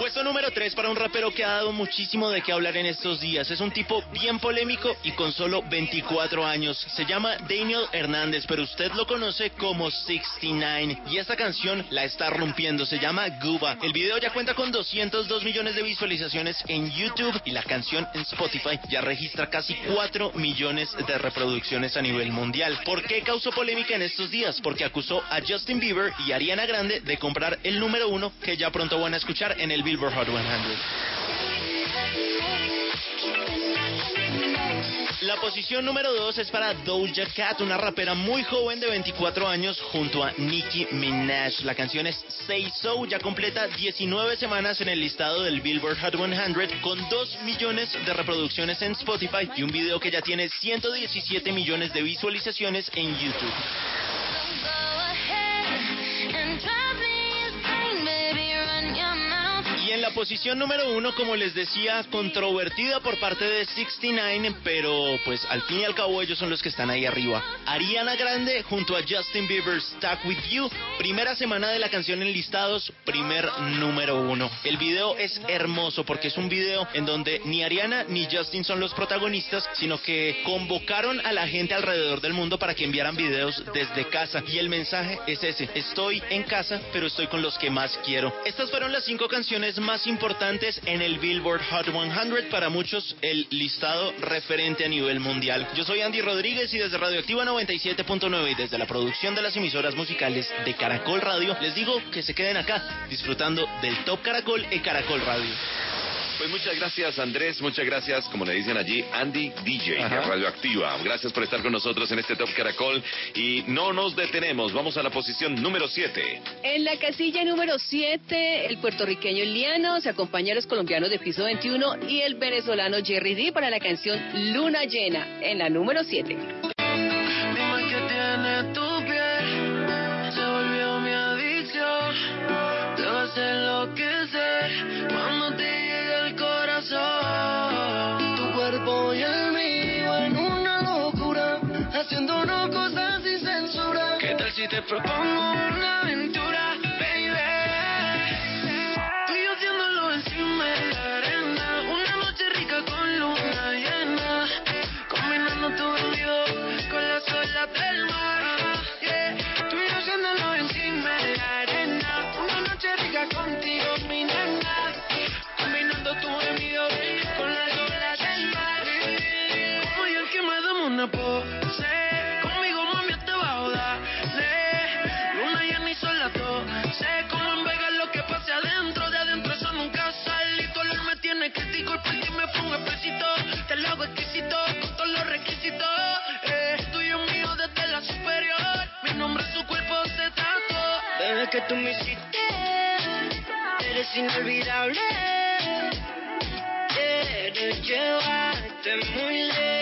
Puesto número 3 para un rapero que ha dado muchísimo de qué hablar en estos días. Es un tipo bien polémico y con solo 24 años. Se llama Daniel Hernández, pero usted lo conoce como 69. Y esta canción la está rompiendo. Se llama Guba. El video ya cuenta con 202 millones de visualizaciones en YouTube y la canción en Spotify ya registra casi 4 millones de reproducciones a nivel mundial. ¿Por qué causó polémica en estos días? Porque acusó a Justin Bieber y Ariana Grande de comprar el número uno que ya pronto van a escuchar en el Billboard Hot 100. La posición número 2 es para Doja Cat, una rapera muy joven de 24 años junto a Nicki Minaj. La canción es Say So, ya completa 19 semanas en el listado del Billboard Hot 100 con 2 millones de reproducciones en Spotify y un video que ya tiene 117 millones de visualizaciones en YouTube. Yeah. Y en la posición número uno, como les decía, controvertida por parte de 69, pero pues al fin y al cabo ellos son los que están ahí arriba. Ariana Grande junto a Justin Bieber, Stuck With You, primera semana de la canción en listados, primer número uno. El video es hermoso porque es un video en donde ni Ariana ni Justin son los protagonistas, sino que convocaron a la gente alrededor del mundo para que enviaran videos desde casa. Y el mensaje es ese, estoy en casa, pero estoy con los que más quiero. Estas fueron las cinco canciones más importantes en el Billboard Hot 100, para muchos el listado referente a nivel mundial. Yo soy Andy Rodríguez y desde Radioactiva 97.9 y desde la producción de las emisoras musicales de Caracol Radio, les digo que se queden acá disfrutando del Top Caracol y Caracol Radio. Pues muchas gracias Andrés, muchas gracias, como le dicen allí, Andy DJ de Ajá. Radioactiva. Gracias por estar con nosotros en este Top Caracol y no nos detenemos, vamos a la posición número 7. En la casilla número 7, el puertorriqueño Liano se acompaña a los colombianos de piso 21 y el venezolano Jerry D para la canción Luna Llena, en la número 7. Dime qué tiene tu piel, se volvió mi adicción. Te vas a enloquecer cuando te Tu cuerpo y el mío en una locura, haciéndonos cosas sin censura. ¿Qué tal si te propongo una aventura, una pose, conmigo mami te va a darle. Luna y sola sé como en Vegas lo que pase adentro, de adentro eso nunca sale. Y tu olor me tiene crítico y por ti me pongo. Te lo hago exquisito con todos los requisitos. Eh, tuyo mío desde la superior. Mi nombre, su cuerpo se trató. Desde que tú me hiciste, eres inolvidable. Quiero llevarte muy lejos.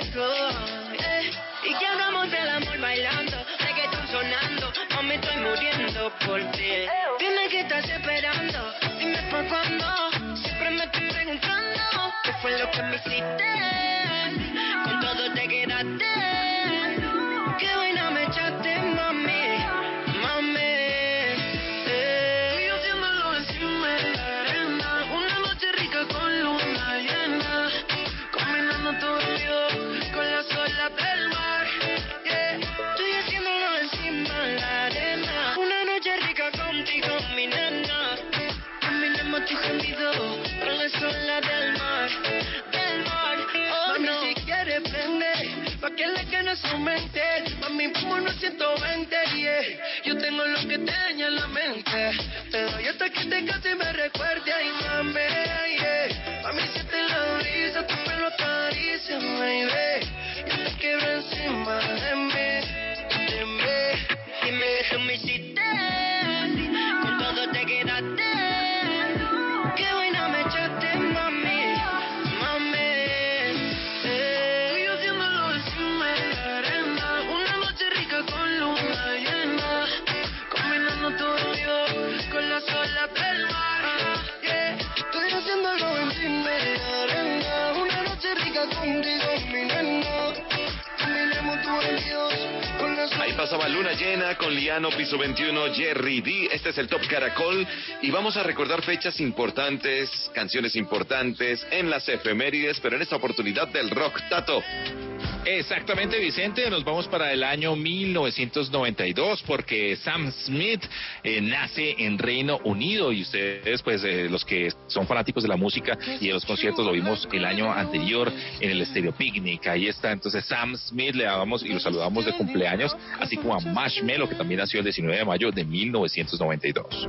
Amor bailando, reggaeton sonando. No me estoy muriendo por ti. Dime que estás esperando, dime por cuándo. su mente. Mami, vámonos 120, yeah. Yo tengo lo que te daña la mente. Te doy hasta que te case y me recuerde, ay, mami, yeah. Mami, si te la brisa, tu pelo acaricia, baby. Yo te quiebro encima de mí, de mí. Dime, déjame si pasaba Luna Llena con Liano, Piso 21, Jerry D. Este es el Top Caracol. Y vamos a recordar fechas importantes, canciones importantes en las efemérides, pero en esta oportunidad del rock. Tato. Exactamente, Vicente. Nos vamos para el año 1992 porque Sam Smith eh, nace en Reino Unido y ustedes, pues, eh, los que son fanáticos de la música y de los conciertos, lo vimos el año anterior en el Stereo Picnic. Ahí está. Entonces, Sam Smith le damos y lo saludamos de cumpleaños, así como a Marshmello, que también nació el 19 de mayo de 1992.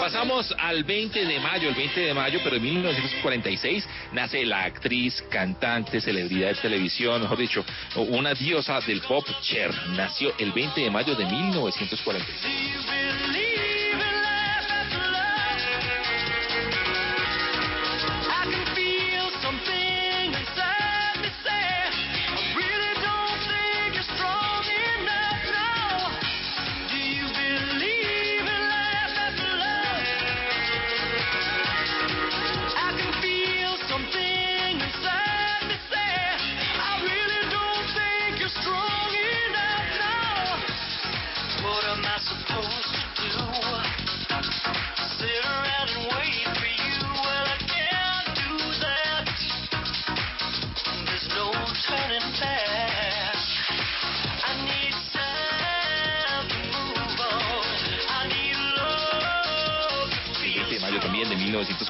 Pasamos al 20 de mayo, el 20 de mayo, pero en 1946 nace la actriz, cantante, celebridad de televisión, mejor dicho, una diosa del pop, Cher. Nació el 20 de mayo de 1946.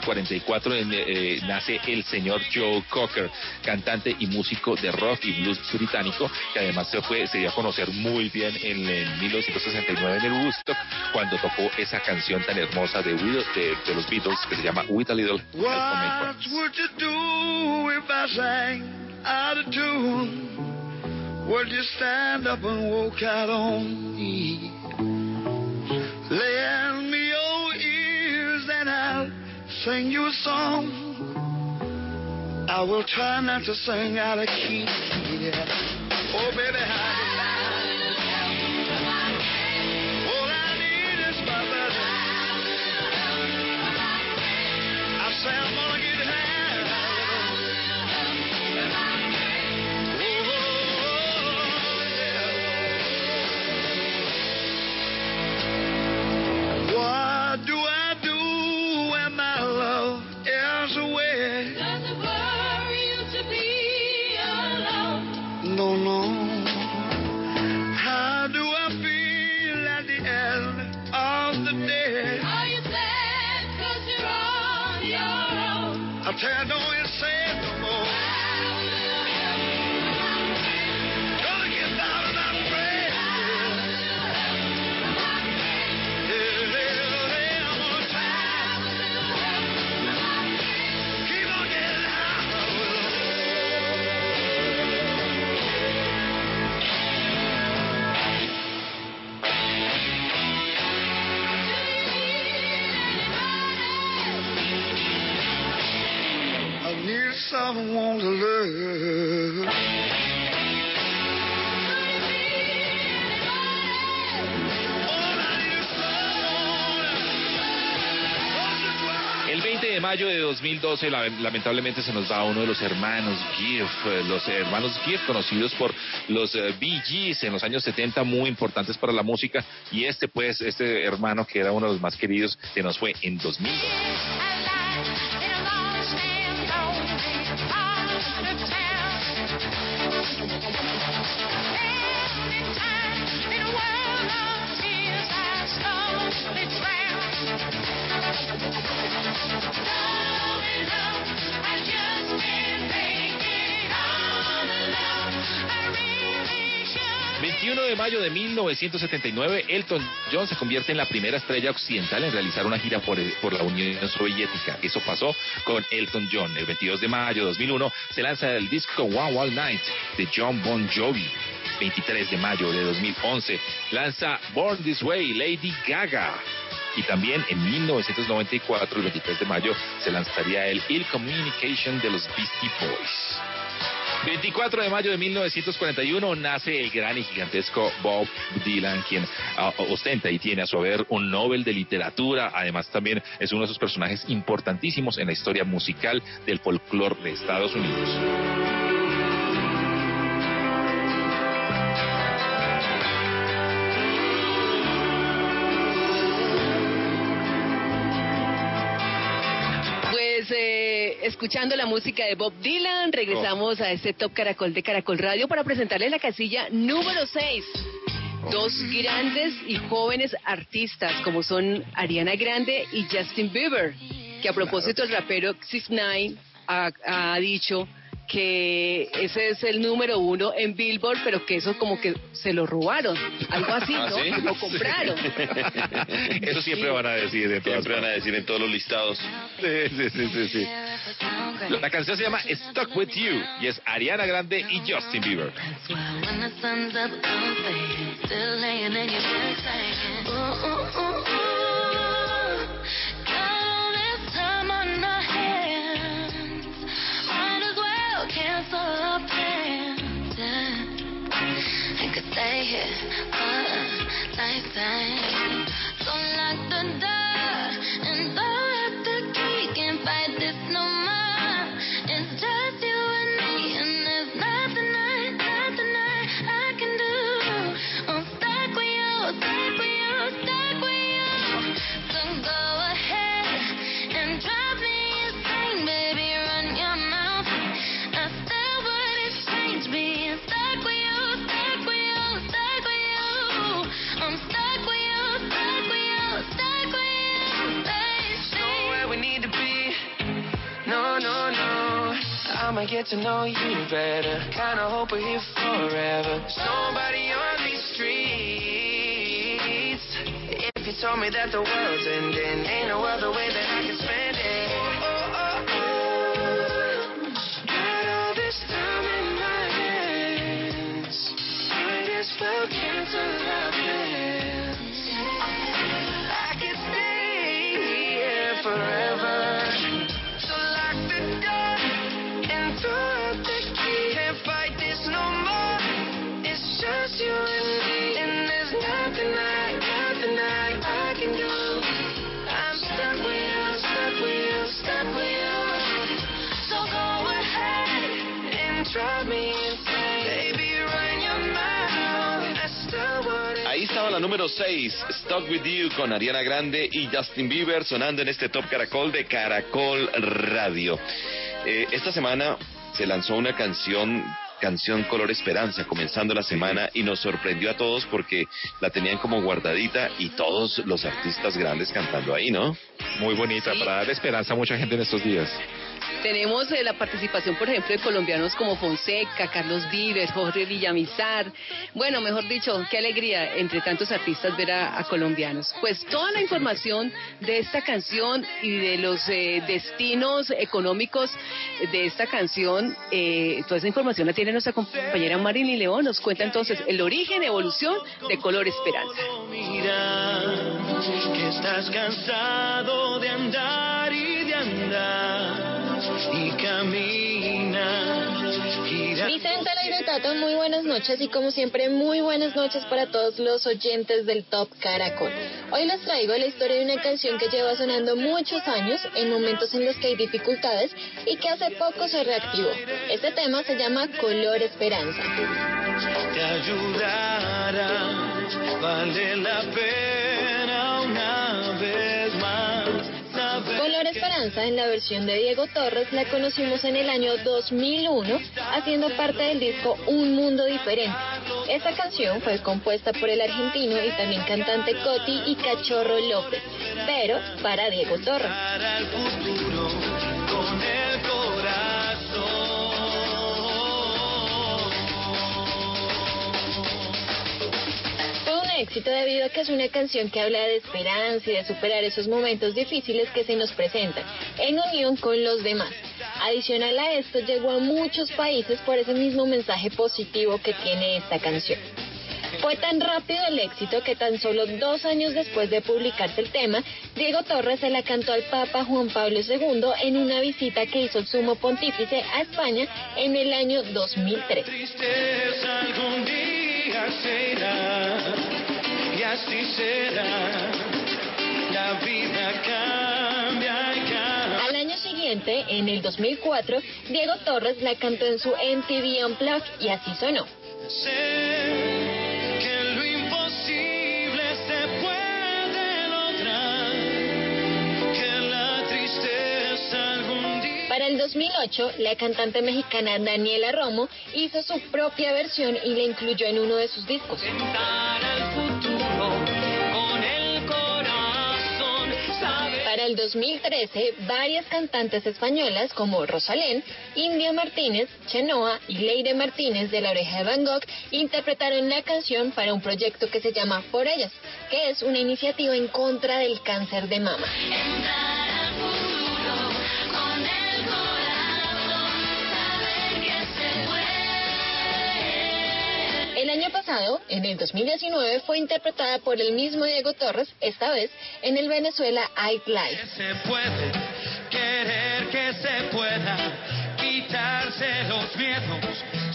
1944 en, eh, nace el señor Joe Cocker, cantante y músico de rock y blues británico, que además se fue, se dio a conocer muy bien en, en 1969 en el Woodstock, cuando tocó esa canción tan hermosa de, de, de los Beatles que se llama With a Little What would you do if I sang out of tune? Would you stand up and walk out on me? Lend sing you a song. I will try not to sing out of key. Yeah. Oh, baby, El 20 de mayo de 2012, la- lamentablemente se nos va uno de los hermanos Giff, eh, los hermanos Giff conocidos por los eh, Bee Gees en los años 70, muy importantes para la música, y este pues, este hermano que era uno de los más queridos, se nos fue en 2000. de mayo de 1979, Elton John se convierte en la primera estrella occidental en realizar una gira por, por la Unión Soviética. Eso pasó con Elton John. El 22 de mayo de 2001 se lanza el disco One Wild Night de John Bon Jovi. 23 de mayo de 2011 lanza Born This Way Lady Gaga. Y también en 1994, el 23 de mayo, se lanzaría el Ill Communication de los Beastie Boys. 24 de mayo de 1941 nace el gran y gigantesco Bob Dylan, quien ah, ostenta y tiene a su haber un Nobel de Literatura. Además, también es uno de esos personajes importantísimos en la historia musical del folclore de Estados Unidos. Escuchando la música de Bob Dylan, regresamos a este Top Caracol de Caracol Radio para presentarles la casilla número 6. Dos grandes y jóvenes artistas como son Ariana Grande y Justin Bieber, que a propósito el rapero Six Nine ha, ha dicho que ese es el número uno en Billboard, pero que eso como que se lo robaron, algo así, ¿Ah, ¿no? sí? Lo compraron. <laughs> Eso siempre van a decir de todas Siempre van a decir en todos los listados. Sí, sí, sí, sí, sí. La canción se llama Stuck With You y es Ariana Grande y Justin Bieber. Stay here for a lifetime. So lock the door and throw out the I'ma get to know you better. Kinda hope we're here forever. There's nobody on these streets. If you told me that the world's ending, ain't no other way that I can spend it. Oh, oh, oh. Got all this time in my hands. Might as well cancel our plans. I could stay here forever. La número 6, Stuck With You, con Ariana Grande y Justin Bieber sonando en este Top Caracol de Caracol Radio. Eh, esta semana se lanzó una canción, canción Color Esperanza, comenzando la semana y nos sorprendió a todos porque la tenían como guardadita y todos los artistas grandes cantando ahí, ¿no? Muy bonita, para dar esperanza a mucha gente en estos días. Tenemos eh, la participación, por ejemplo, de colombianos como Fonseca, Carlos Vives, Jorge Villamizar. Bueno, mejor dicho, qué alegría entre tantos artistas ver a, colombianos. Pues toda la información de esta canción y de los eh, destinos económicos de esta canción, eh, toda esa información la tiene nuestra compañera Marilyn León. Nos cuenta entonces el origen, evolución de Color Esperanza. Mira que estás cansado de andar y de andar y camina. gira- Vicente Tato, muy buenas noches y como siempre muy buenas noches para todos los oyentes del Top Caracol. Hoy les traigo la historia de una canción que lleva sonando muchos años en momentos en los que hay dificultades y que hace poco se reactivó. Este tema se llama Color Esperanza. te ayudará. Vale la pena En la versión de Diego Torres la conocimos en el año 2001 haciendo parte del disco Un Mundo Diferente. Esta canción fue compuesta por el argentino y también cantante Coti y Cachorro López, pero para Diego Torres. Éxito debido a que es una canción que habla de esperanza y de superar esos momentos difíciles que se nos presentan, en unión con los demás. Adicional a esto, llegó a muchos países por ese mismo mensaje positivo que tiene esta canción. Fue tan rápido el éxito que tan solo dos años después de publicarse el tema, Diego Torres se la cantó al Papa Juan Pablo II en una visita que hizo el sumo pontífice a España en el año 2003. Y así será. La vida cambia y cambia. Al año siguiente, en el 2004, Diego Torres la cantó en su MTV Unplugged y así sonó. Sé que lo imposible se puede lograr, que la tristeza algún día. Para el 2008, la cantante mexicana Daniela Romo hizo su propia versión y la incluyó en uno de sus discos. al futuro Para el 2013, varias cantantes españolas como Rosalén, India Martínez, Chenoa y Leire Martínez de La Oreja de Van Gogh interpretaron la canción para un proyecto que se llama Por Ellas, que es una iniciativa en contra del cáncer de mama. Con el corazón, saber que se puede. El año pasado, en el 2019, fue interpretada por el mismo Diego Torres, esta vez en el Venezuela se puede querer que se pueda quitarse los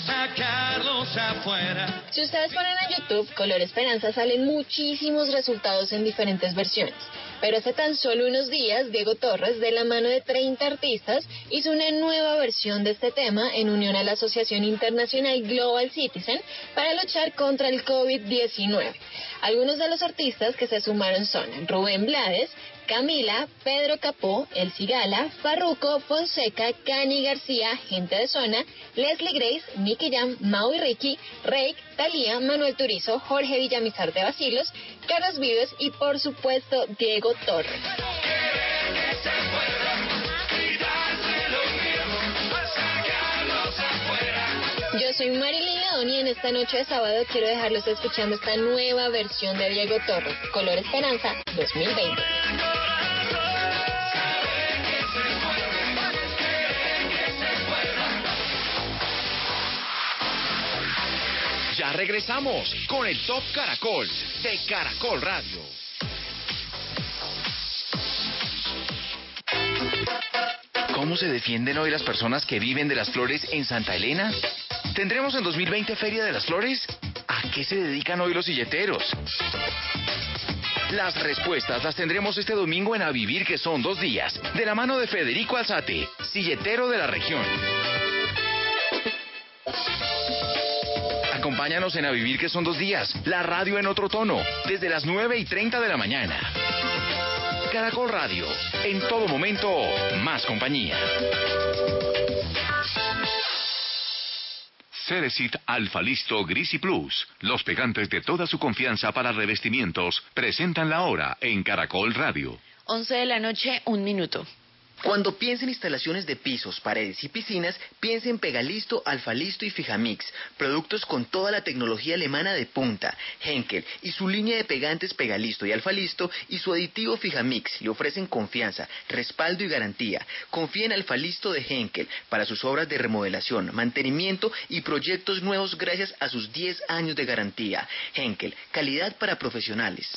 sacarlos afuera. Si ustedes ponen a YouTube Color Esperanza salen muchísimos resultados en diferentes versiones. Pero hace tan solo unos días, Diego Torres, de la mano de 30 artistas, hizo una nueva versión de este tema en unión a la Asociación Internacional Global Citizen para luchar contra el COVID-19. Algunos de los artistas que se sumaron son Rubén Blades, Camila, Pedro Capó, El Cigala, Farruco, Fonseca, Cani García, Gente de Zona, Leslie Grace, Nicky Jam, Mau y Ricky, Rake, Talía, Manuel Turizo, Jorge Villamizar de Basilos, Carlos Vives y por supuesto Diego Torres. Yo soy Marilyn León y en esta noche de sábado quiero dejarlos escuchando esta nueva versión de Diego Torres, Color Esperanza 2020. Ya regresamos con el Top Caracol de Caracol Radio. ¿Cómo se defienden hoy las personas que viven de las flores en Santa Elena? ¿Tendremos en 2020 Feria de las Flores? ¿A qué se dedican hoy los silleteros? Las respuestas las tendremos este domingo en A Vivir, que son dos días, de la mano de Federico Alzate, silletero de la región. Acompáñanos en A Vivir, que son dos días, la radio en otro tono, desde las 9 y 30 de la mañana. Caracol Radio, en todo momento, más compañía. Ceresit Alfa Listo Gris y Plus, los pegantes de toda su confianza para revestimientos, presentan la hora en Caracol Radio. 11 de la noche, un minuto. Cuando piense en instalaciones de pisos, paredes y piscinas, piense en Pegalisto, Alfalisto y Fijamix, productos con toda la tecnología alemana de punta. Henkel y su línea de pegantes Pegalisto y Alfalisto y su aditivo Fijamix le ofrecen confianza, respaldo y garantía. Confía en Alfalisto de Henkel para sus obras de remodelación, mantenimiento y proyectos nuevos gracias a sus 10 años de garantía. Henkel, calidad para profesionales.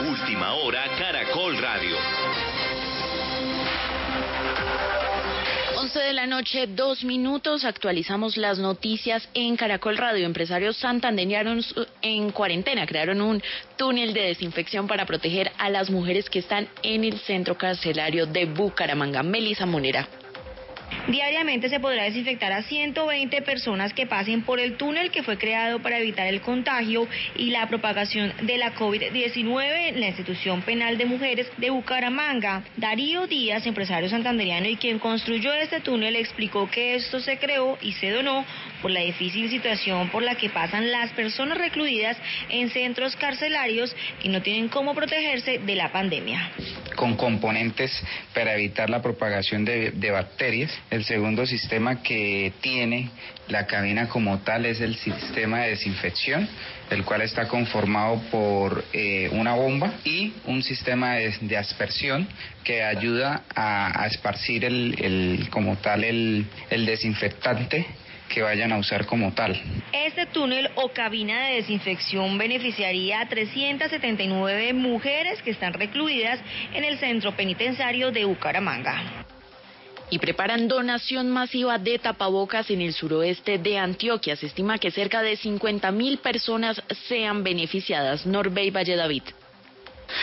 Última hora Caracol Radio. 11 de la noche, dos minutos, actualizamos las noticias en Caracol Radio. Empresarios santandereanos en cuarentena crearon un túnel de desinfección para proteger a las mujeres que están en el centro carcelario de Bucaramanga. Melisa Monera. Diariamente se podrá desinfectar a 120 personas que pasen por el túnel que fue creado para evitar el contagio y la propagación de la COVID-19 en la institución penal de mujeres de Bucaramanga. Darío Díaz, empresario santandereano y quien construyó este túnel, explicó que esto se creó y se donó por la difícil situación por la que pasan las personas recluidas en centros carcelarios que no tienen cómo protegerse de la pandemia. con componentes para evitar la propagación de, de bacterias, El segundo sistema que tiene la cabina como tal es el sistema de desinfección, el cual está conformado por eh, una bomba y un sistema de, aspersión que ayuda a, esparcir el, el- como tal el, el desinfectante que vayan a usar como tal. Este túnel o cabina de desinfección beneficiaría a 379 mujeres que están recluidas en el centro penitenciario de Bucaramanga. Y preparan donación masiva de tapabocas en el suroeste de Antioquia. Se estima que cerca de 50 mil personas sean beneficiadas. Norbey Valle David.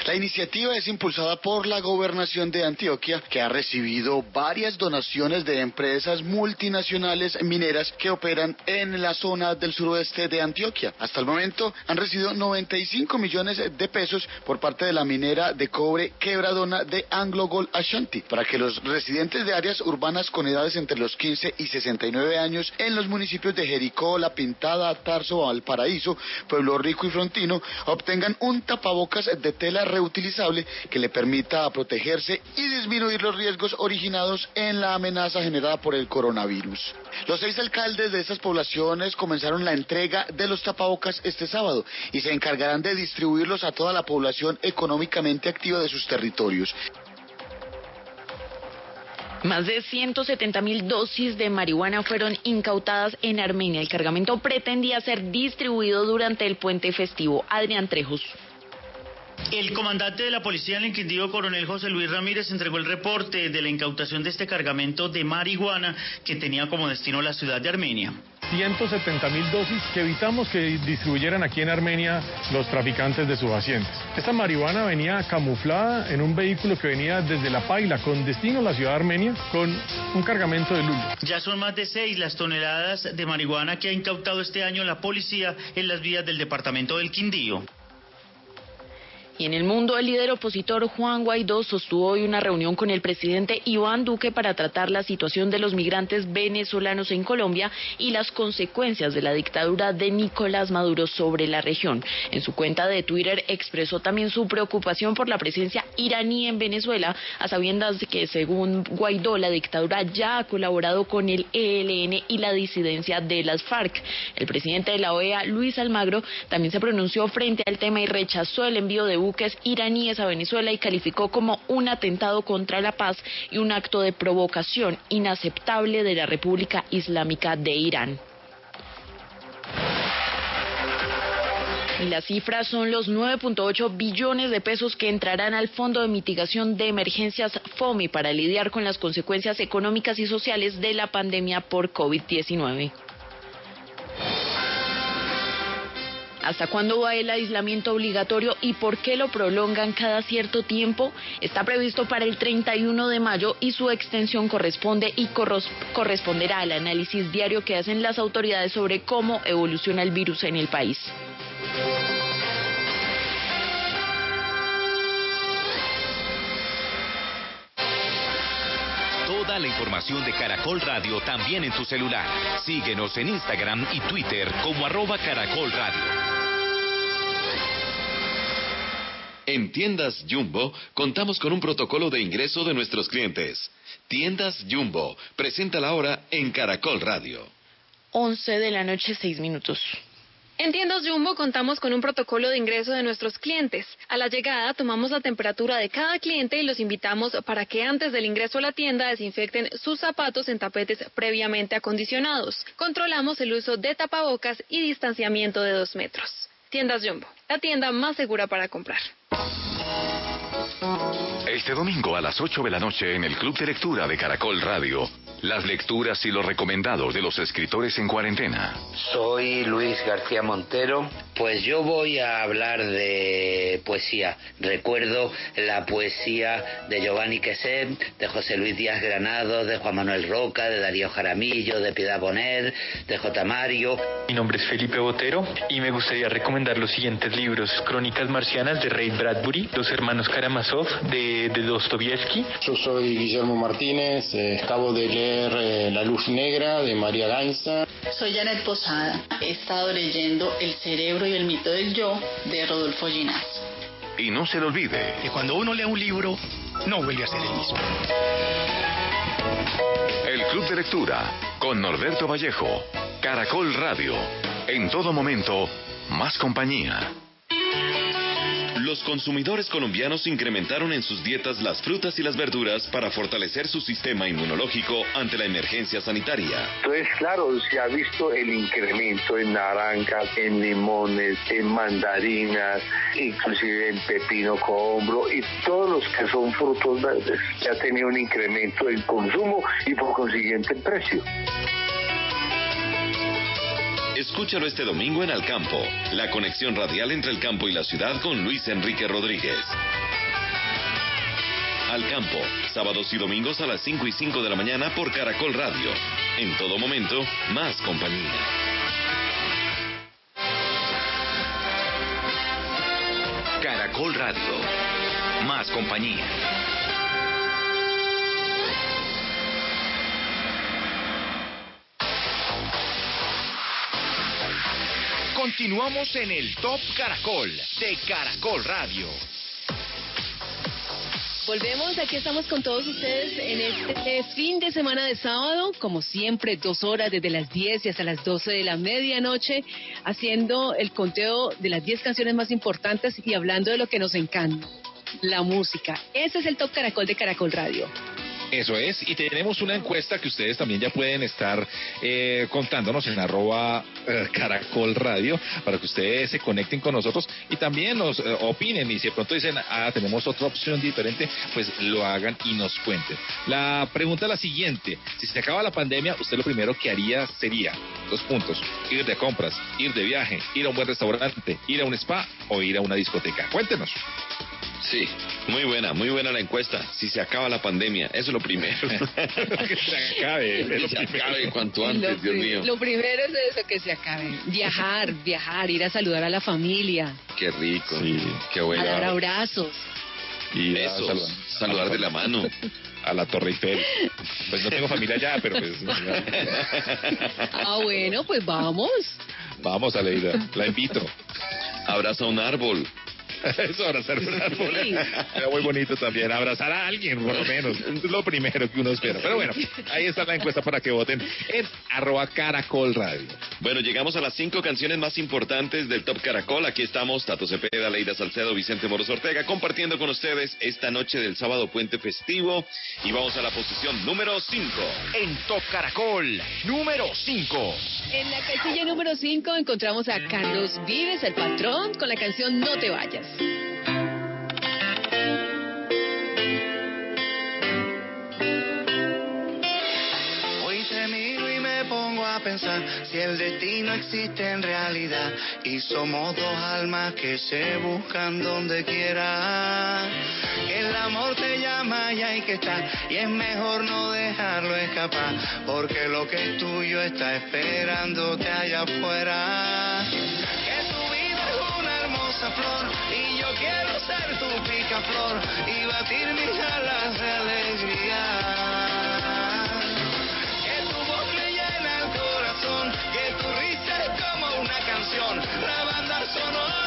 La iniciativa es impulsada por la gobernación de Antioquia, que ha recibido varias donaciones de empresas multinacionales mineras que operan en la zona del suroeste de Antioquia. Hasta el momento han recibido 95 millones de pesos por parte de la minera de cobre Quebradona de Anglo Gold Ashanti, para que los residentes de áreas urbanas con edades entre los 15 y 69 años en los municipios de Jericó, La Pintada, Tarso, Valparaíso, Pueblo Rico y Frontino obtengan un tapabocas de tela reutilizable que le permita protegerse y disminuir los riesgos originados en la amenaza generada por el coronavirus. Los seis alcaldes de estas poblaciones comenzaron la entrega de los tapabocas este sábado y se encargarán de distribuirlos a toda la población económicamente activa de sus territorios. Más de 170 mil dosis de marihuana fueron incautadas en Armenia. El cargamento pretendía ser distribuido durante el puente festivo. Adrián Trejos. El comandante de la policía en el Quindío, coronel José Luis Ramírez, entregó el reporte de la incautación de este cargamento de marihuana que tenía como destino la ciudad de Armenia. 170 mil dosis que evitamos que distribuyeran aquí en Armenia los traficantes de subacientes. Esta marihuana venía camuflada en un vehículo que venía desde La Paila con destino a la ciudad de Armenia con un cargamento de lulo. Ya son más de seis las toneladas de marihuana que ha incautado este año la policía en las vías del departamento del Quindío. Y en el mundo, el líder opositor Juan Guaidó sostuvo hoy una reunión con el presidente Iván Duque para tratar la situación de los migrantes venezolanos en Colombia y las consecuencias de la dictadura de Nicolás Maduro sobre la región. En su cuenta de Twitter expresó también su preocupación por la presencia iraní en Venezuela, a sabiendas que, según Guaidó, la dictadura ya ha colaborado con el ELN y la disidencia de las FARC. El presidente de la OEA, Luis Almagro, también se pronunció frente al tema y rechazó el envío de buques iraníes a Venezuela y calificó como un atentado contra la paz y un acto de provocación inaceptable de la República Islámica de Irán. Las cifras son los 9.8 billones de pesos que entrarán al Fondo de Mitigación de Emergencias FOMI para lidiar con las consecuencias económicas y sociales de la pandemia por COVID-19. ¿Hasta cuándo va el aislamiento obligatorio y por qué lo prolongan cada cierto tiempo? Está previsto para el 31 de mayo y su extensión corresponde y corresponderá al análisis diario que hacen las autoridades sobre cómo evoluciona el virus en el país. Toda la información de Caracol Radio también en tu celular. Síguenos en Instagram y Twitter como arroba Caracol Radio. En Tiendas Jumbo contamos con un protocolo de ingreso de nuestros clientes. Tiendas Jumbo, presenta la hora en Caracol Radio. 11 de la noche, 6 minutos. En tiendas Jumbo contamos con un protocolo de ingreso de nuestros clientes. A la llegada tomamos la temperatura de cada cliente y los invitamos para que antes del ingreso a la tienda desinfecten sus zapatos en tapetes previamente acondicionados. Controlamos el uso de tapabocas y distanciamiento de dos metros. Tiendas Jumbo, la tienda más segura para comprar. Este domingo a las 8 de la noche en el Club de Lectura de Caracol Radio. Las lecturas y los recomendados de los escritores en cuarentena. Soy Luis García Montero. Pues yo voy a hablar de poesía. Recuerdo la poesía de Giovanni Queset, de José Luis Díaz Granado, de Juan Manuel Roca, de Darío Jaramillo, de Piedad Bonet, de J. Mario. Mi nombre es Felipe Botero y me gustaría recomendar los siguientes libros: Crónicas Marcianas de Ray Bradbury, Los Hermanos Karamazov de, de Dostoyevsky. Yo soy Guillermo Martínez, eh, acabo de leer eh, La Luz Negra de María Gainza. Soy Janet Posada. He estado leyendo El cerebro y el mito del yo de Rodolfo Ginás. Y no se le olvide, que cuando uno lee un libro no vuelve a ser el mismo. El Club de Lectura con Norberto Vallejo. Caracol Radio. En todo momento, más compañía. Los consumidores colombianos incrementaron en sus dietas las frutas y las verduras para fortalecer su sistema inmunológico ante la emergencia sanitaria. Entonces, claro, se ha visto el incremento en naranjas, en limones, en mandarinas, inclusive en pepino combro y todos los que son frutos verdes. Ha tenido un incremento en consumo y por consiguiente en precio. Escúchalo este domingo en Al Campo, la conexión radial entre el campo y la ciudad con Luis Enrique Rodríguez. Al Campo, sábados y domingos a las 5 y 5 de la mañana por Caracol Radio. En todo momento, más compañía. Caracol Radio. Más compañía. Continuamos en el Top Caracol de Caracol Radio. Volvemos, aquí estamos con todos ustedes en este fin de semana de sábado, como siempre, dos horas desde las 10 y hasta las 12 de la medianoche, haciendo el conteo de las 10 canciones más importantes y hablando de lo que nos encanta, la música. Ese es el Top Caracol de Caracol Radio. Eso es, y tenemos una encuesta que ustedes también ya pueden estar eh, contándonos en arroba eh, caracol radio para que ustedes se conecten con nosotros y también nos eh, opinen y si de pronto dicen, ah, tenemos otra opción diferente, pues lo hagan y nos cuenten. La pregunta es la siguiente, si se acaba la pandemia, usted lo primero que haría sería, dos puntos, ir de compras, ir de viaje, ir a un buen restaurante, ir a un spa o ir a una discoteca. Cuéntenos. Sí, muy buena, muy buena la encuesta. Si se acaba la pandemia, eso es lo primero. <laughs> que se acabe. es Que lo se primero. acabe cuanto Lo antes, Dios mío. Lo primero es eso, que se acabe. Viajar, <laughs> viajar, ir a saludar a la familia, Qué rico, qué a bueno. dar abrazos. Y a Besos, saludar- saludar de la mano. A la Torre Eiffel. Pues no tengo familia allá, pero pues <laughs> Ah, bueno, pues vamos. vamos a Leida, la invito. Abraza un árbol. Eso, abrazar un árbol. Era muy bonito también. Abrazar a alguien, por lo menos. Es lo primero que uno espera. Pero bueno, ahí está la encuesta para que voten en arroba caracol radio. Bueno, llegamos a las cinco canciones más importantes del Top Caracol. Aquí estamos, Tato Cepeda, Leida Salcedo, Vicente Moros Ortega, compartiendo con ustedes esta noche del sábado puente festivo. Y vamos a la posición número 5. En Top Caracol, número 5. En la casilla número 5 encontramos a Carlos Vives, el patrón, con la canción No te vayas. Hoy te miro y me pongo a pensar si el destino existe en realidad y somos dos almas que se buscan donde quiera. El amor te llama y hay que estar y es mejor no dejarlo escapar porque lo que es tuyo está esperándote allá afuera. Y yo quiero ser tu picaflor y batir mis alas de alegría. Que tu voz me llena el corazón, que tu risa es como una canción, la banda sonora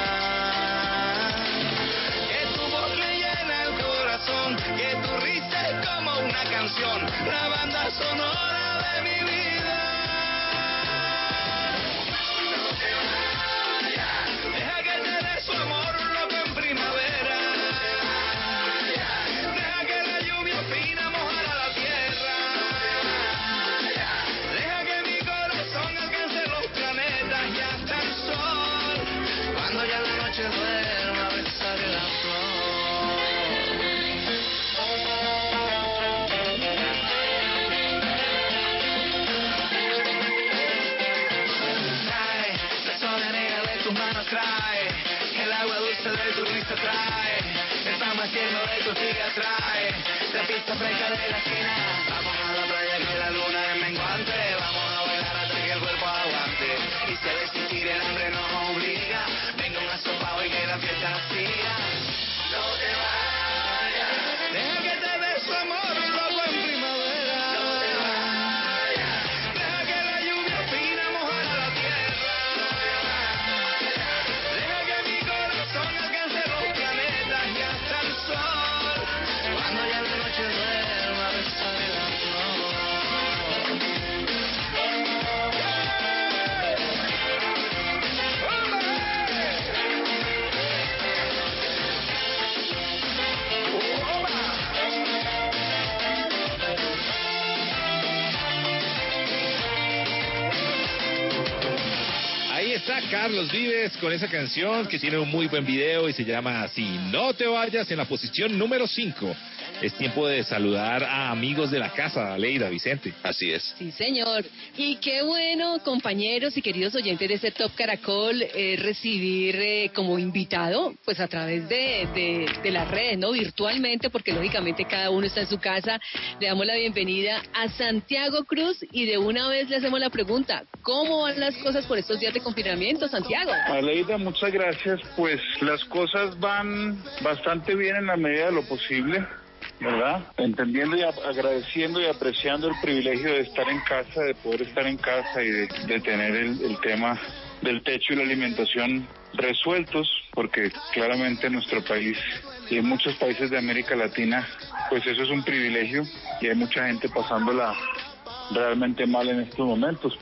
Corazón, que tu risa es como una canción, la banda sonora de tu siga trae, la pista fresca de la esquina, está Carlos Vives con esa canción que tiene un muy buen video y se llama así, No te vayas en la posición número 5. Es tiempo de saludar a amigos de la casa, Leida, Vicente. Así es. Sí, señor. Y qué bueno, compañeros y queridos oyentes de este Top Caracol, eh, recibir eh, como invitado, pues a través de, de, de las redes, ¿no? Virtualmente, porque lógicamente cada uno está en su casa. Le damos la bienvenida a Santiago Cruz y de una vez le hacemos la pregunta, ¿cómo van las cosas por estos días de confinamiento, Santiago? Aleida, muchas gracias. Pues las cosas van bastante bien en la medida de lo posible, ¿verdad? Entendiendo y agradeciendo y apreciando el privilegio de estar en casa, de poder estar en casa y de, tener el, el tema del techo y la alimentación resueltos, porque claramente en nuestro país y en muchos países de América Latina, pues eso es un privilegio y hay mucha gente pasándola realmente mal en estos momentos.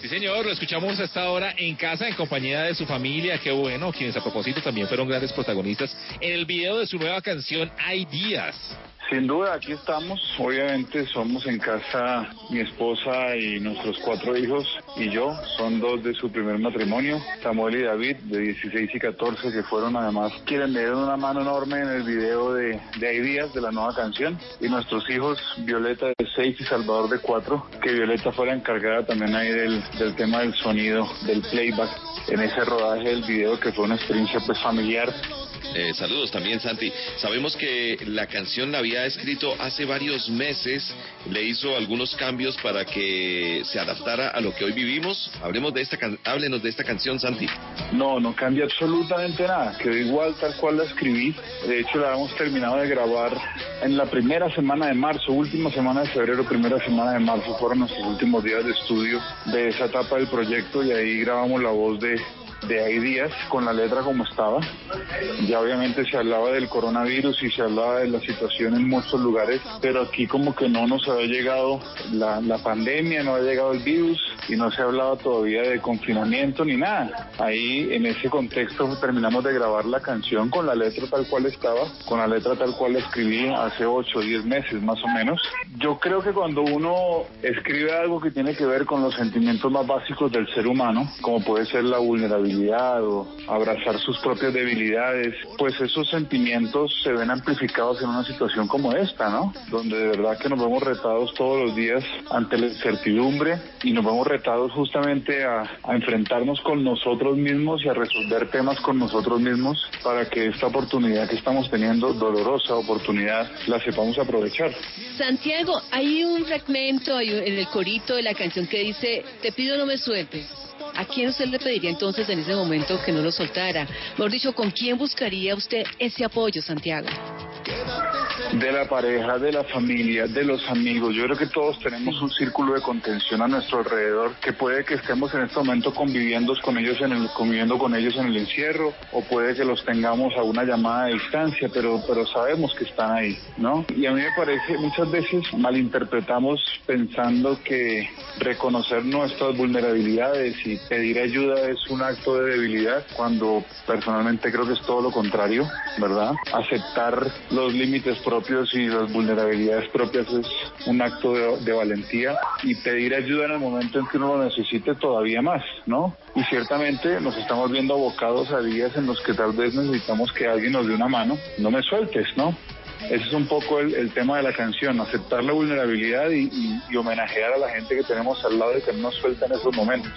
Sí, señor, lo escuchamos a esta hora en casa, en compañía de su familia, qué bueno, quienes a propósito también fueron grandes protagonistas en el video de su nueva canción Hay Días. Sin duda, aquí estamos. Obviamente somos en casa mi esposa y nuestros cuatro hijos y yo. Son dos de su primer matrimonio, Samuel y David, de 16 y 14, que fueron además, quieren me dieron una mano enorme en el video de, de Días, de la nueva canción. Y nuestros hijos, Violeta de 6 y Salvador de 4, que Violeta fue la encargada también ahí del, del tema del sonido, del playback, en ese rodaje del video que fue una experiencia pues familiar Eh, saludos también, Santi. Sabemos que la canción la había escrito hace varios meses, le hizo algunos cambios para que se adaptara a lo que hoy vivimos. Hablemos de esta háblenos de esta canción, Santi. No, no cambia absolutamente nada. Quedó igual tal cual la escribí. De hecho, la hemos terminado de grabar en la primera semana de marzo, última semana de febrero, primera semana de marzo. Fueron nuestros últimos días de estudio de esa etapa del proyecto y ahí grabamos la voz de de ahí días con la letra como estaba. Ya obviamente se hablaba del coronavirus y se hablaba de la situación en muchos lugares, pero aquí como que no nos había llegado la, la pandemia, no había llegado el virus y no se hablaba todavía de confinamiento ni nada. Ahí en ese contexto terminamos de grabar la canción con la letra tal cual estaba, con la letra tal cual la escribí hace 8 o 10 meses más o menos. Yo creo que cuando uno escribe algo que tiene que ver con los sentimientos más básicos del ser humano, como puede ser la vulnerabilidad abrazar sus propias debilidades, pues esos sentimientos se ven amplificados en una situación como esta, ¿no? Donde de verdad que nos vemos retados todos los días ante la incertidumbre y nos vemos retados justamente a, a enfrentarnos con nosotros mismos y a resolver temas con nosotros mismos para que esta oportunidad que estamos teniendo, dolorosa oportunidad, la sepamos aprovechar. Santiago, hay un fragmento en el corito de la canción que dice, te pido no me sueltes. ¿A quién usted le pediría entonces en ese momento que no lo soltara? Mejor dicho, ¿con quién buscaría usted ese apoyo, Santiago? de la pareja, de la familia, de los amigos. Yo creo que todos tenemos un círculo de contención a nuestro alrededor que puede que estemos en este momento conviviendo con ellos en el conviviendo con ellos en el encierro o puede que los tengamos a una llamada de distancia, pero pero sabemos que están ahí, ¿no? Y a mí me parece muchas veces malinterpretamos pensando que reconocer nuestras vulnerabilidades y pedir ayuda es un acto de debilidad cuando personalmente creo que es todo lo contrario, ¿verdad? Aceptar los límites propios y las vulnerabilidades propias es un acto de, de valentía y pedir ayuda en el momento en que uno lo necesite todavía más, ¿no? Y ciertamente nos estamos viendo abocados a días en los que tal vez necesitamos que alguien nos dé una mano. No me sueltes, ¿no? Ese es un poco el, el tema de la canción, aceptar la vulnerabilidad y, y- y homenajear a la gente que tenemos al lado y que no nos suelta en esos momentos.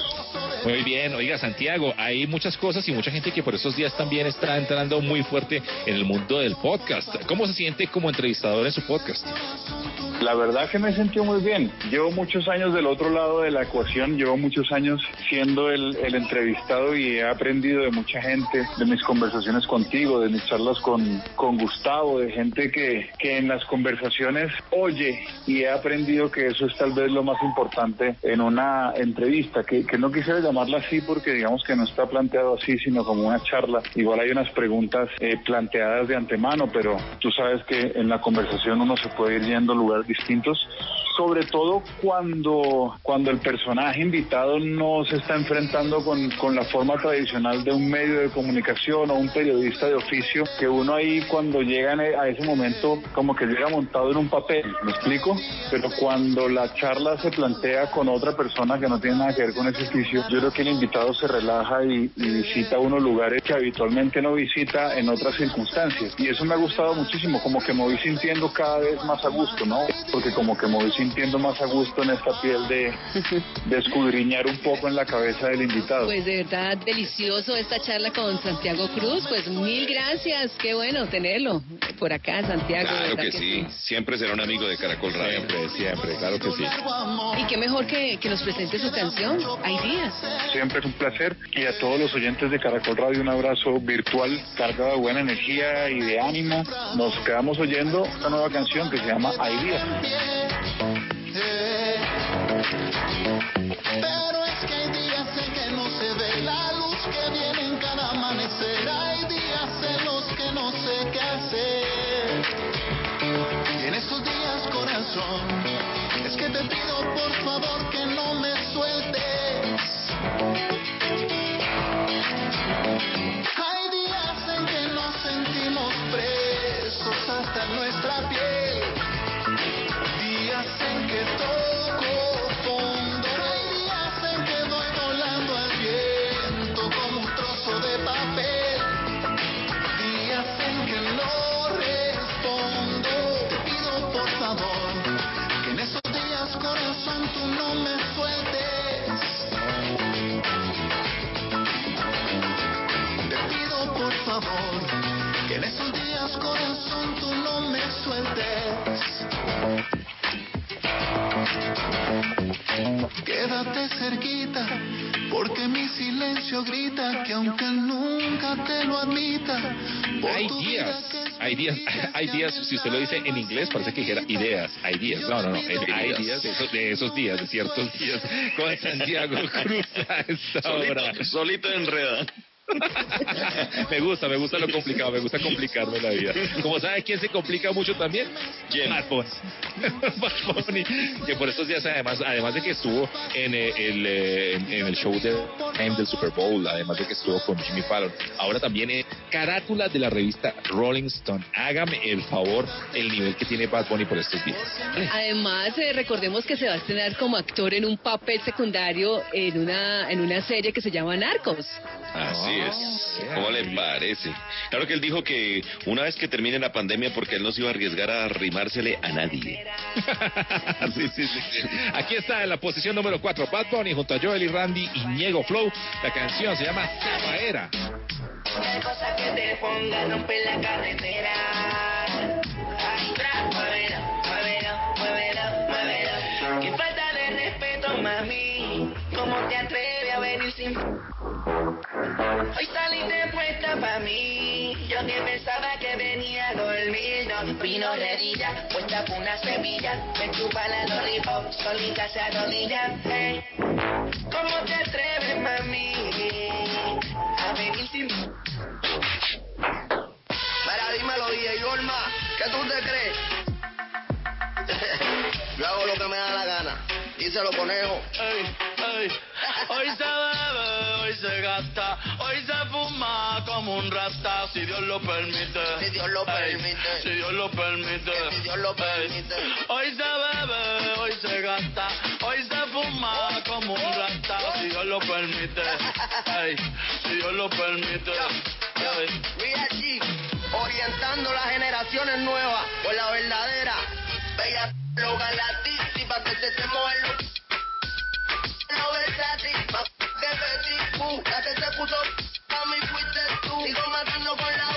Muy bien, oiga Santiago, hay muchas cosas y mucha gente que por esos días también está entrando muy fuerte en el mundo del podcast. ¿Cómo se siente como entrevistador en su podcast? La verdad que me he sentido muy bien. Llevo muchos años del otro lado de la ecuación, llevo muchos años siendo el, el entrevistado y he aprendido de mucha gente, de mis conversaciones contigo, de mis charlas con, con Gustavo, de gente que, que en las conversaciones oye y he aprendido que eso es tal vez lo más importante en una entrevista, que, que no quisiera llamarla así porque digamos que no está planteado así, sino como una charla. Igual hay unas preguntas eh, planteadas de antemano, pero tú sabes que en la conversación uno se puede ir yendo a lugares distintos, sobre todo cuando, cuando el personaje invitado no se está enfrentando con, con la forma tradicional de un medio de comunicación o un periodista de oficio, que uno ahí cuando llega a ese momento como que llega montado en un papel, ¿me explico? Pero cuando la charla se plantea con otra persona que no tiene nada que ver con ese oficio, yo creo que el invitado se relaja y, y visita unos lugares que habitualmente no visita en otras circunstancias. Y eso me ha gustado muchísimo, como que me voy sintiendo cada vez más a gusto, ¿no? Porque como que me voy sintiendo más a gusto en esta piel de, <laughs> de escudriñar un poco en la cabeza del invitado. Pues de verdad, delicioso esta charla con Santiago Cruz. Pues mil gracias. Qué bueno tenerlo por acá, Santiago. Claro que sí, siempre será un amigo de Caracol Radio. Siempre, siempre, claro que sí. Y qué mejor que, que nos presente su canción. Hay días. Siempre es un placer y a todos los oyentes de Caracol Radio un abrazo virtual cargado de buena energía y de ánimo. Nos quedamos oyendo esta nueva canción que se llama Hay días. Pero es que hay días en que no se ve la luz que viene en cada amanecer. Hay días en los que no sé qué hacer. En esos días, corazón, es que te pido por favor que no me sueltes. Hay días en que nos sentimos presos hasta nuestra piel. Días en que toco favor que en esos días, corazón, tú no me sueltes. Quédate cerquita, porque mi silencio grita que aunque nunca te lo admita, Hay días, hay días, hay días, si usted lo dice en inglés parece que dijera ideas, hay días, no, no, no, hay días de esos, de esos días, de ciertos días, con Santiago Cruz a esta hora. Solito, solito enreda. <laughs> me gusta, me gusta lo complicado, me gusta complicarme la vida. Como sabe quién se complica mucho también, ¿Quién? Bad Bunny. <laughs> Bad Bunny, que por estos días además, además de que estuvo en eh, el, eh, en, en el show de, em, del Super Bowl, además de que estuvo con Jimmy Fallon, ahora también es carátula de la revista Rolling Stone. Hágame el favor el nivel que tiene Bad Bunny por estos días. Además, eh, recordemos que se va a estrenar como actor en un papel secundario en una, en una serie que se llama Narcos. Así es. ¿Cómo le parece? Claro que él dijo que una vez que termine la pandemia, porque él no se iba a arriesgar a arrimársele a nadie. sí, <laughs> sí, sí, sí. Aquí está en la posición número 4, Bad Bunny junto a Joel y Randy y Niego Flow. La canción se llama Zafaera. Una cosa que te ponga a romper la carretera. Ay, tra, muévelo, muévelo, muévelo, muévelo. Qué falta de respeto, mami. ¿Cómo te atreves a venir sin... Hoy saliste puesta pa' mí. Yo que pensaba que venía a dormir. No vino redilla, puesta por una semilla. Me chupa la lollipop, solita se arrodilla. Hey. ¿Cómo te atreves, mami? A venir sin... Mira, dímelo, DJ Norma, ¿qué tú te crees? <laughs> Yo hago lo que me da la gana. Díselo, conejo. Ey, ey. Hoy se bebe, hoy se gasta, hoy se fuma como un rasta, si Dios lo permite. Si Dios lo Ey, permite. Si Dios lo permite. Que si Dios lo Ey. permite. Hoy se bebe, hoy se gasta, hoy se fuma como un rasta, si Dios lo permite. Ey, si Dios lo permite. Ey. Mira aquí, orientando las generaciones nuevas por la verdadera baila lo galatísima que te se te mueve lo no versátil de Betty Boo la que se puso a mi fuiste tú. Sigo matando con la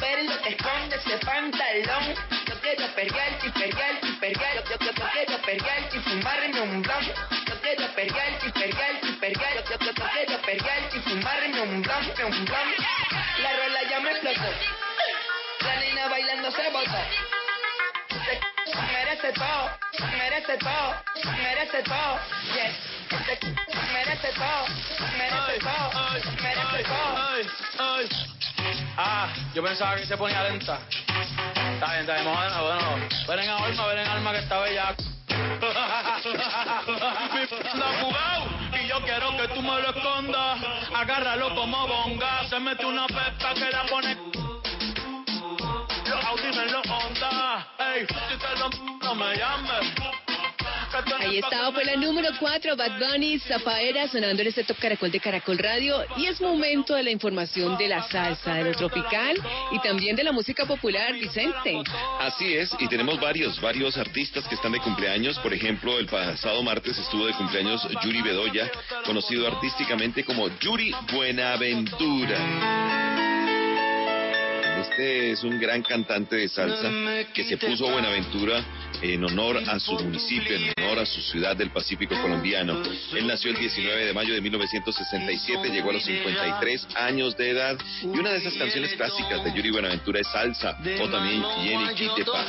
Ver lo que esconde ese pantalón. Yo quiero y pelearte y pelear. Yo, yo, yo quiero pelearte y fumarme un blon. Yo quiero pelearte y pelearte y pelear. Yo, yo, yo quiero y fumarme un blon, un blon. La rola ya me explotó. La nena bailando se botó. Se merece todo, merece todo, merece todo. Yes. Se merece todo, merece todo, merece todo. Ah, yo pensaba que se ponía lenta. Está bien, está bien, bueno. Ven en alma, ven en alma que está bella. Anda jugado y yo quiero que tú me lo escondas. Agárralo como bonga. Se mete una pepa que la pone. Los Audi en los Honda. Ey, si te lo no me llames. Ahí estaba, fue la número 4, Bad Bunny, Zafaera, sonando en este Top Caracol de Caracol Radio. Y es momento de la información de la salsa, de lo tropical y también de la música popular, Vicente. Así es, y tenemos varios, varios artistas que están de cumpleaños. Por ejemplo, el pasado martes estuvo de cumpleaños Yuri Bedoya, conocido artísticamente como Yuri Buenaventura. Este es un gran cantante de salsa que se puso Buenaventura en honor a su municipio, en honor a su ciudad del Pacífico colombiano. Él nació el 19 de mayo de 1967, llegó a los 53 años de edad y una de esas canciones clásicas de Yuri Buenaventura es Salsa o también Jenny Quitepa.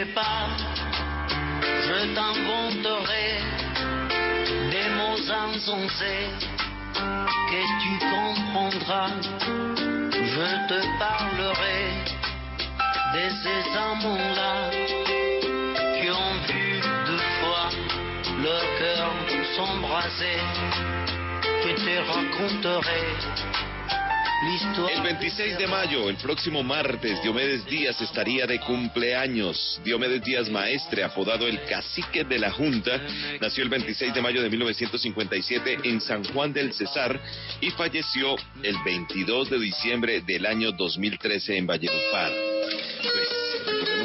Quittez pas, je t'inventerai des mots insensés que tu comprendras. Je te parlerai de ces amants-là qui ont vu deux fois leur cœur s'embraser. Je te raconterai l'histoire. El 26 de mayo, el próximo martes, Diomedes Díaz estaría de cumpleaños. Diomedes Díaz Maestre, apodado el cacique de la Junta, nació el 26 de mayo de 1957 en San Juan del Cesar y falleció el 22 de diciembre del año 2013 en Valledupar. Pues,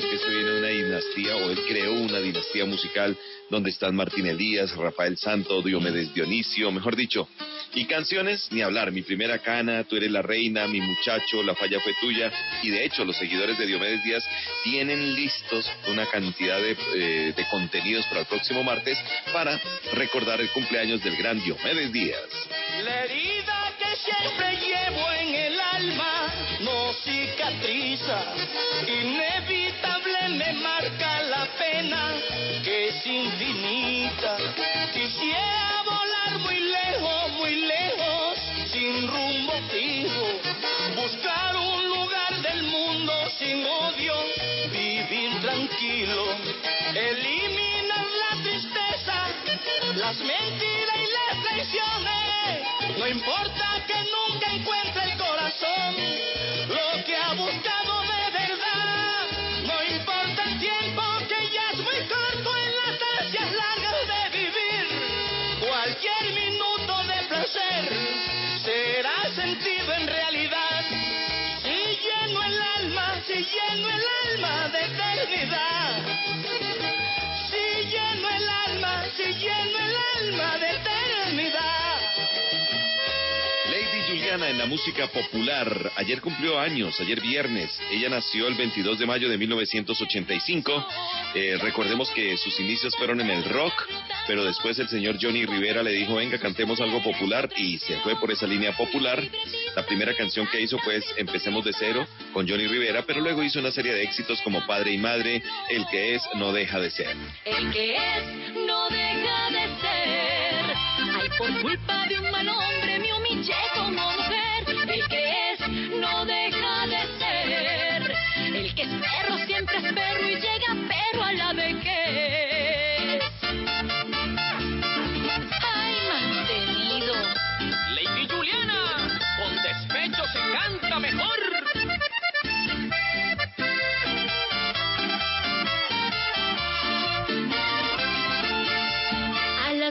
que esto viene de una dinastía, o él creó una dinastía musical donde están Martín Elías, Rafael Santo, Diomedes Dionisio, mejor dicho. Y canciones, ni hablar, Mi Primera Cana, Tú Eres la Reina, Mi Muchacho, La Falla Fue Tuya. Y de hecho, los seguidores de Diomedes Díaz tienen listos una cantidad de, eh, de contenidos para el próximo martes para recordar el cumpleaños del gran Diomedes Díaz. La herida que siempre llevo en el alma no cicatriza, inevitable me marca la pena que es infinita. Quisiera volar muy lejos, muy lejos, sin rumbo fijo, buscar un lugar del mundo sin odio, vivir tranquilo, eliminar la tristeza, las mentiras y las traiciones. No importa que nunca Lady Juliana en la música popular. Ayer cumplió años, ayer viernes. Ella nació el 22 de mayo de 1985. Eh, recordemos que sus inicios fueron en el rock, pero después el señor Johnny Rivera le dijo, venga, cantemos algo popular y se fue por esa línea popular. La primera canción que hizo pues Empecemos de cero con Johnny Rivera, pero luego hizo una serie de éxitos como Padre y Madre, El que es no deja de ser. El que es no deja de ser. Por culpa de un mal hombre humillé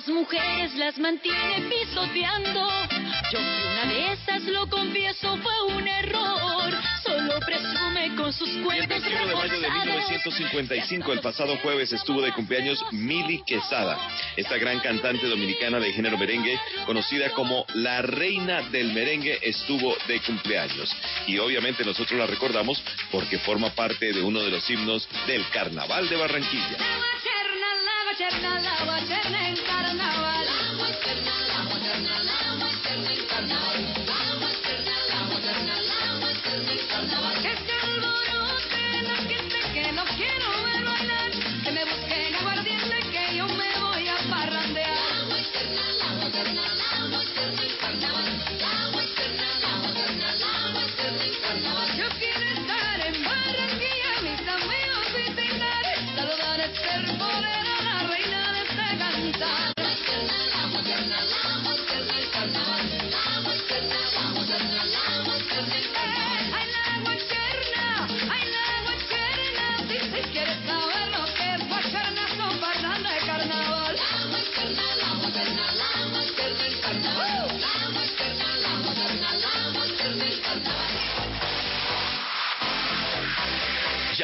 las mujeres las mantiene pisoteando. Yo fui una de esas, lo confieso, fue un error. Solo presume con sus Y el cuentos 21 de mayo de reforzados. 1955, el pasado jueves, estuvo de cumpleaños Mili Quesada, esta gran cantante dominicana de género merengue, conocida como la reina del merengue, estuvo de cumpleaños. Y obviamente nosotros la recordamos porque forma parte de uno de los himnos del Carnaval de Barranquilla. La guacherna, la guacherna en carnaval.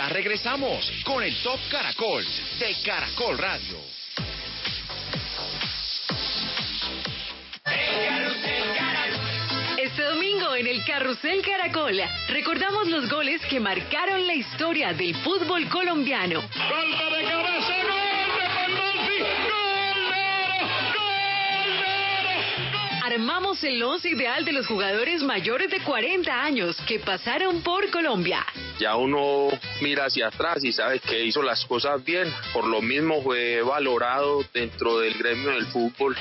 Ya regresamos con el Top Caracol de Caracol Radio. Este domingo en el Carrusel Caracol recordamos los goles que marcaron la historia del fútbol colombiano. Golpe de cabeza, Armamos el once ideal de los jugadores mayores de 40 años que pasaron por Colombia. ya uno mira hacia atrás y sabe que hizo las cosas bien. Por lo mismo fue valorado dentro del gremio del fútbol.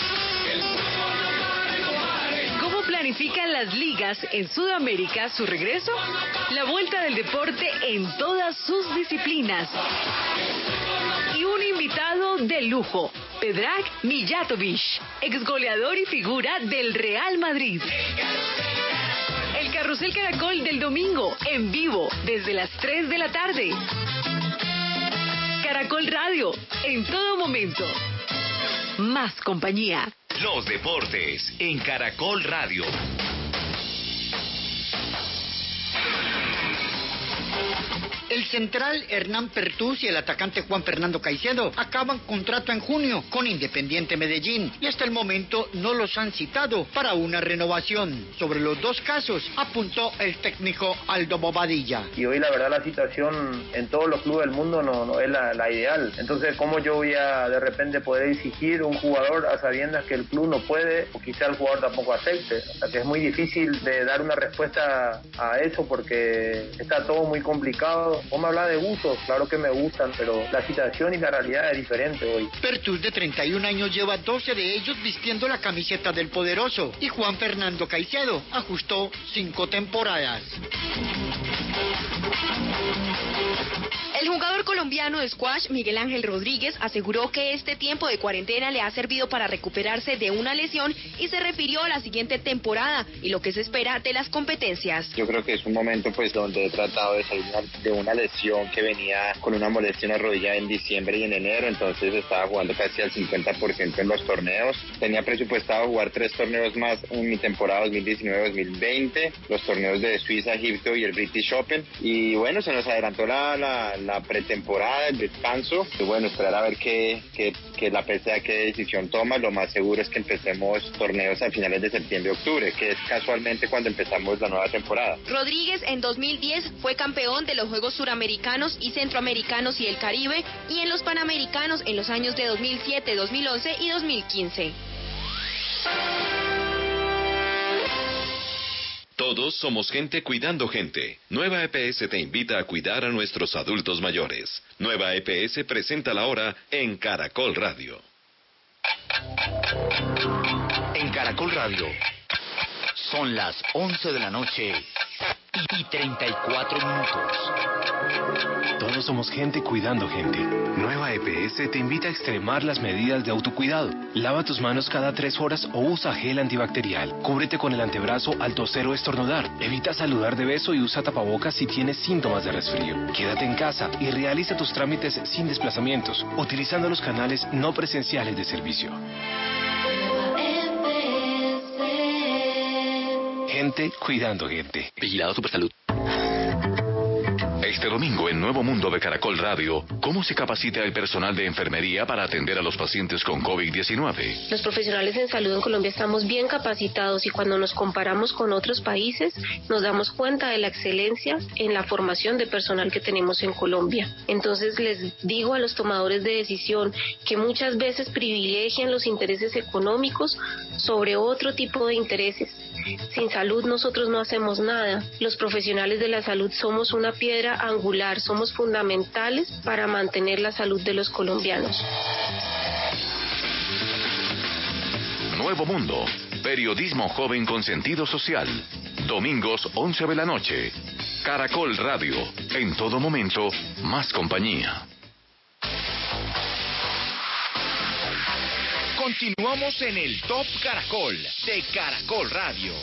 ¿Cómo planifican las ligas en Sudamérica su regreso? La vuelta del deporte en todas sus disciplinas. Y un invitado de lujo, Pedrak Mijatovic, exgoleador y figura del Real Madrid. El Carrusel Caracol del domingo, en vivo, desde las 3 de la tarde. Caracol Radio, en todo momento. Más compañía. Los deportes en Caracol Radio. El central Hernán Pertús y el atacante Juan Fernando Caicedo acaban contrato en junio con Independiente Medellín y hasta el momento no los han citado para una renovación. Sobre los dos casos apuntó el técnico Aldo Bobadilla. y hoy la verdad la situación en todos los clubes del mundo no, es la, la ideal. Entonces, ¿cómo yo voy a de repente poder exigir un jugador a sabiendas que el club no puede o quizá el jugador tampoco acepte? O sea, que es muy difícil de dar una respuesta a eso porque está todo muy complicado. Vos me hablas de gustos, claro que me gustan, pero la situación y la realidad es diferente hoy. Pertus de 31 años lleva 12 de ellos vistiendo la camiseta del poderoso y Juan Fernando Caicedo ajustó cinco temporadas. El jugador colombiano de squash, Miguel Ángel Rodríguez, aseguró que este tiempo de cuarentena le ha servido para recuperarse de una lesión y se refirió a la siguiente temporada y lo que se espera de las competencias. Yo creo que es un momento pues donde he tratado de salir de una lesión que venía con una molestia en la rodilla en diciembre y en enero, entonces estaba jugando casi al 50% en los torneos. Tenía presupuestado jugar tres torneos más en mi temporada 2019-2020, los torneos de Suiza, Egipto y el British Open. Y bueno, se nos adelantó la, la, la pretemporada, el descanso. Y bueno, esperar a ver qué, qué, qué la PSA qué decisión toma. Lo más seguro es que empecemos torneos a finales de septiembre-octubre, que es casualmente cuando empezamos la nueva temporada. Rodríguez en 2010 fue campeón de los Juegos Suramericanos y Centroamericanos y el Caribe y en los Panamericanos en los años de 2007, 2011 y 2015. Todos somos gente cuidando gente. Nueva EPS te invita a cuidar a nuestros adultos mayores. Nueva EPS presenta la hora en Caracol Radio. En Caracol Radio son las 11 de la noche y 34 minutos. Todos somos gente cuidando gente. Nueva EPS te invita a extremar las medidas de autocuidado. Lava tus manos cada tres horas o usa gel antibacterial. Cúbrete con el antebrazo al toser o estornudar. Evita saludar de beso y usa tapabocas si tienes síntomas de resfrío. Quédate en casa y realiza tus trámites sin desplazamientos, utilizando los canales no presenciales de servicio. Gente cuidando gente. Vigilado Supersalud. Este domingo en Nuevo Mundo de Caracol Radio, ¿cómo se capacita el personal de enfermería para atender a los pacientes con COVID-19? Los profesionales en salud en Colombia estamos bien capacitados y cuando nos comparamos con otros países nos damos cuenta de la excelencia en la formación de personal que tenemos en Colombia. Entonces les digo a los tomadores de decisión que muchas veces privilegian los intereses económicos sobre otro tipo de intereses. Sin salud nosotros no hacemos nada. Los profesionales de la salud somos una piedra angular, somos fundamentales para mantener la salud de los colombianos. Nuevo Mundo, periodismo joven con sentido social. Domingos 11 de la noche. Caracol Radio, en todo momento, más compañía. Continuamos en el Top Caracol de Caracol Radio.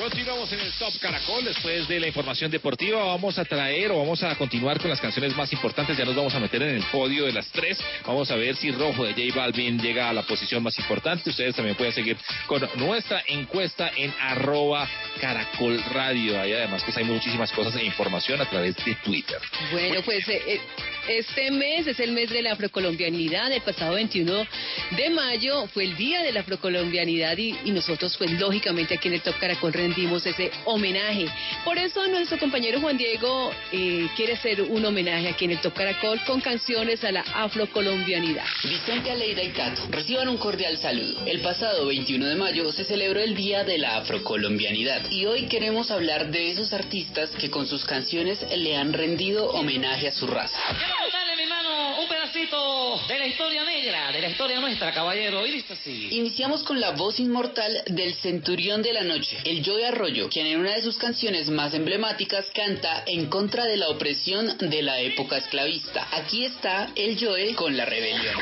Continuamos en el Top Caracol. Después de la información deportiva, vamos a traer o vamos a continuar con las canciones más importantes. Ya nos vamos a meter en el podio de las tres. Vamos a ver si Rojo de J Balvin llega a la posición más importante. Ustedes también pueden seguir con nuestra encuesta en arroba Caracol Radio. Ahí además pues hay muchísimas cosas e información a través de Twitter. Bueno, pues eh, eh, este mes es el mes de la afrocolombianidad. El pasado 21 de mayo fue el día de la afrocolombianidad y, y nosotros, pues lógicamente aquí en el Top Caracol rendimos ese homenaje. Por eso nuestro compañero Juan Diego eh, quiere hacer un homenaje aquí en el Top Caracol con canciones a la afrocolombianidad. Vicente Aleida y Cato, reciban un cordial saludo. El pasado 21 de mayo se celebró el Día de la Afrocolombianidad y hoy queremos hablar de esos artistas que con sus canciones le han rendido homenaje a su raza. Quiero contarle, mi hermano, un pedacito de la historia negra, de la historia nuestra, caballero. Y dice así. Iniciamos con la voz inmortal del Centurión de la Noche, el Arroyo, quien en una de sus canciones más emblemáticas canta en contra de la opresión de la época esclavista. Aquí está el Joe con la rebelión.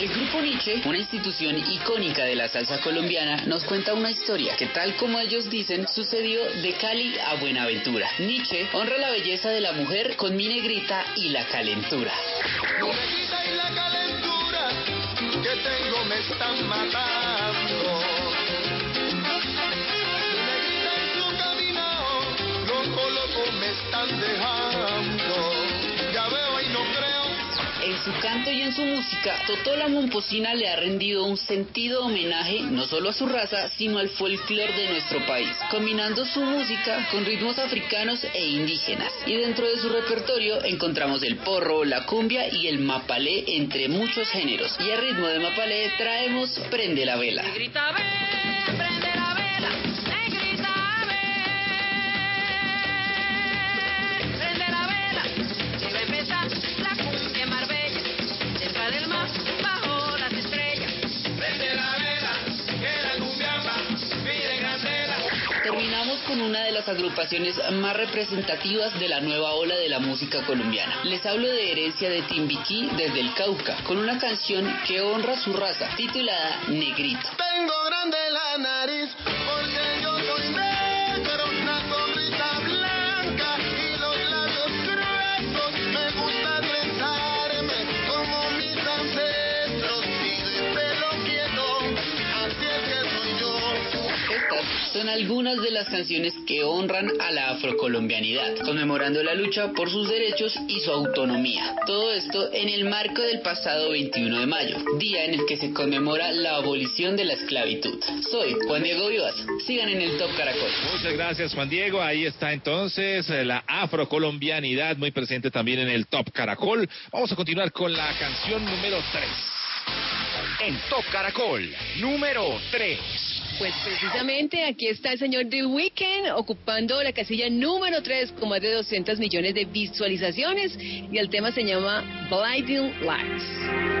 El grupo Nietzsche, una institución icónica de la salsa colombiana, nos cuenta una historia que tal como ellos dicen sucedió de Cali a Buenaventura. Nietzsche honra la belleza de la mujer con mi negrita y la calentura. Mi negrita y la calentura tengo me están matando. Mi negrita y me están dejando. Ya veo y no creo. En su canto y en su música, Totola Momposina le ha rendido un sentido homenaje no solo a su raza, sino al folclore de nuestro país, combinando su música con ritmos africanos e indígenas. Y dentro de su repertorio encontramos el porro, la cumbia y el mapalé, entre muchos géneros. Y a ritmo de mapalé traemos Prende la vela. Con una de las agrupaciones más representativas de la nueva ola de la música colombiana. Les hablo de herencia de Timbiquí desde el Cauca, con una canción que honra su raza, titulada Negrito. Tengo grande la nariz porque yo soy negro, son algunas de las canciones que honran a la afrocolombianidad, conmemorando la lucha por sus derechos y su autonomía. Todo esto en el marco del pasado 21 de mayo, día en el que se conmemora la abolición de la esclavitud. Soy Juan Diego Vivas. Sigan en el Top Caracol. Muchas gracias, Juan Diego. Ahí está entonces eh, la afrocolombianidad muy presente también en el Top Caracol. Vamos a continuar con la canción número 3. En Top Caracol, número 3. Pues precisamente aquí está el señor The Weeknd ocupando la casilla número 3 con más de 200 millones de visualizaciones y el tema se llama Blinding Lights.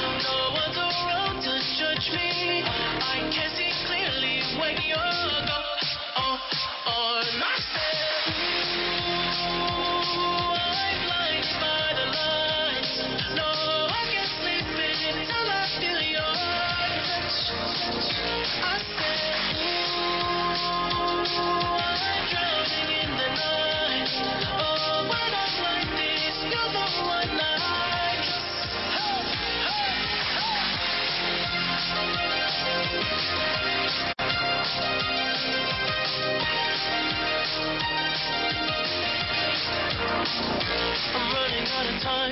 No one's around to judge me. I can see clearly when you're gone. Oh, oh, and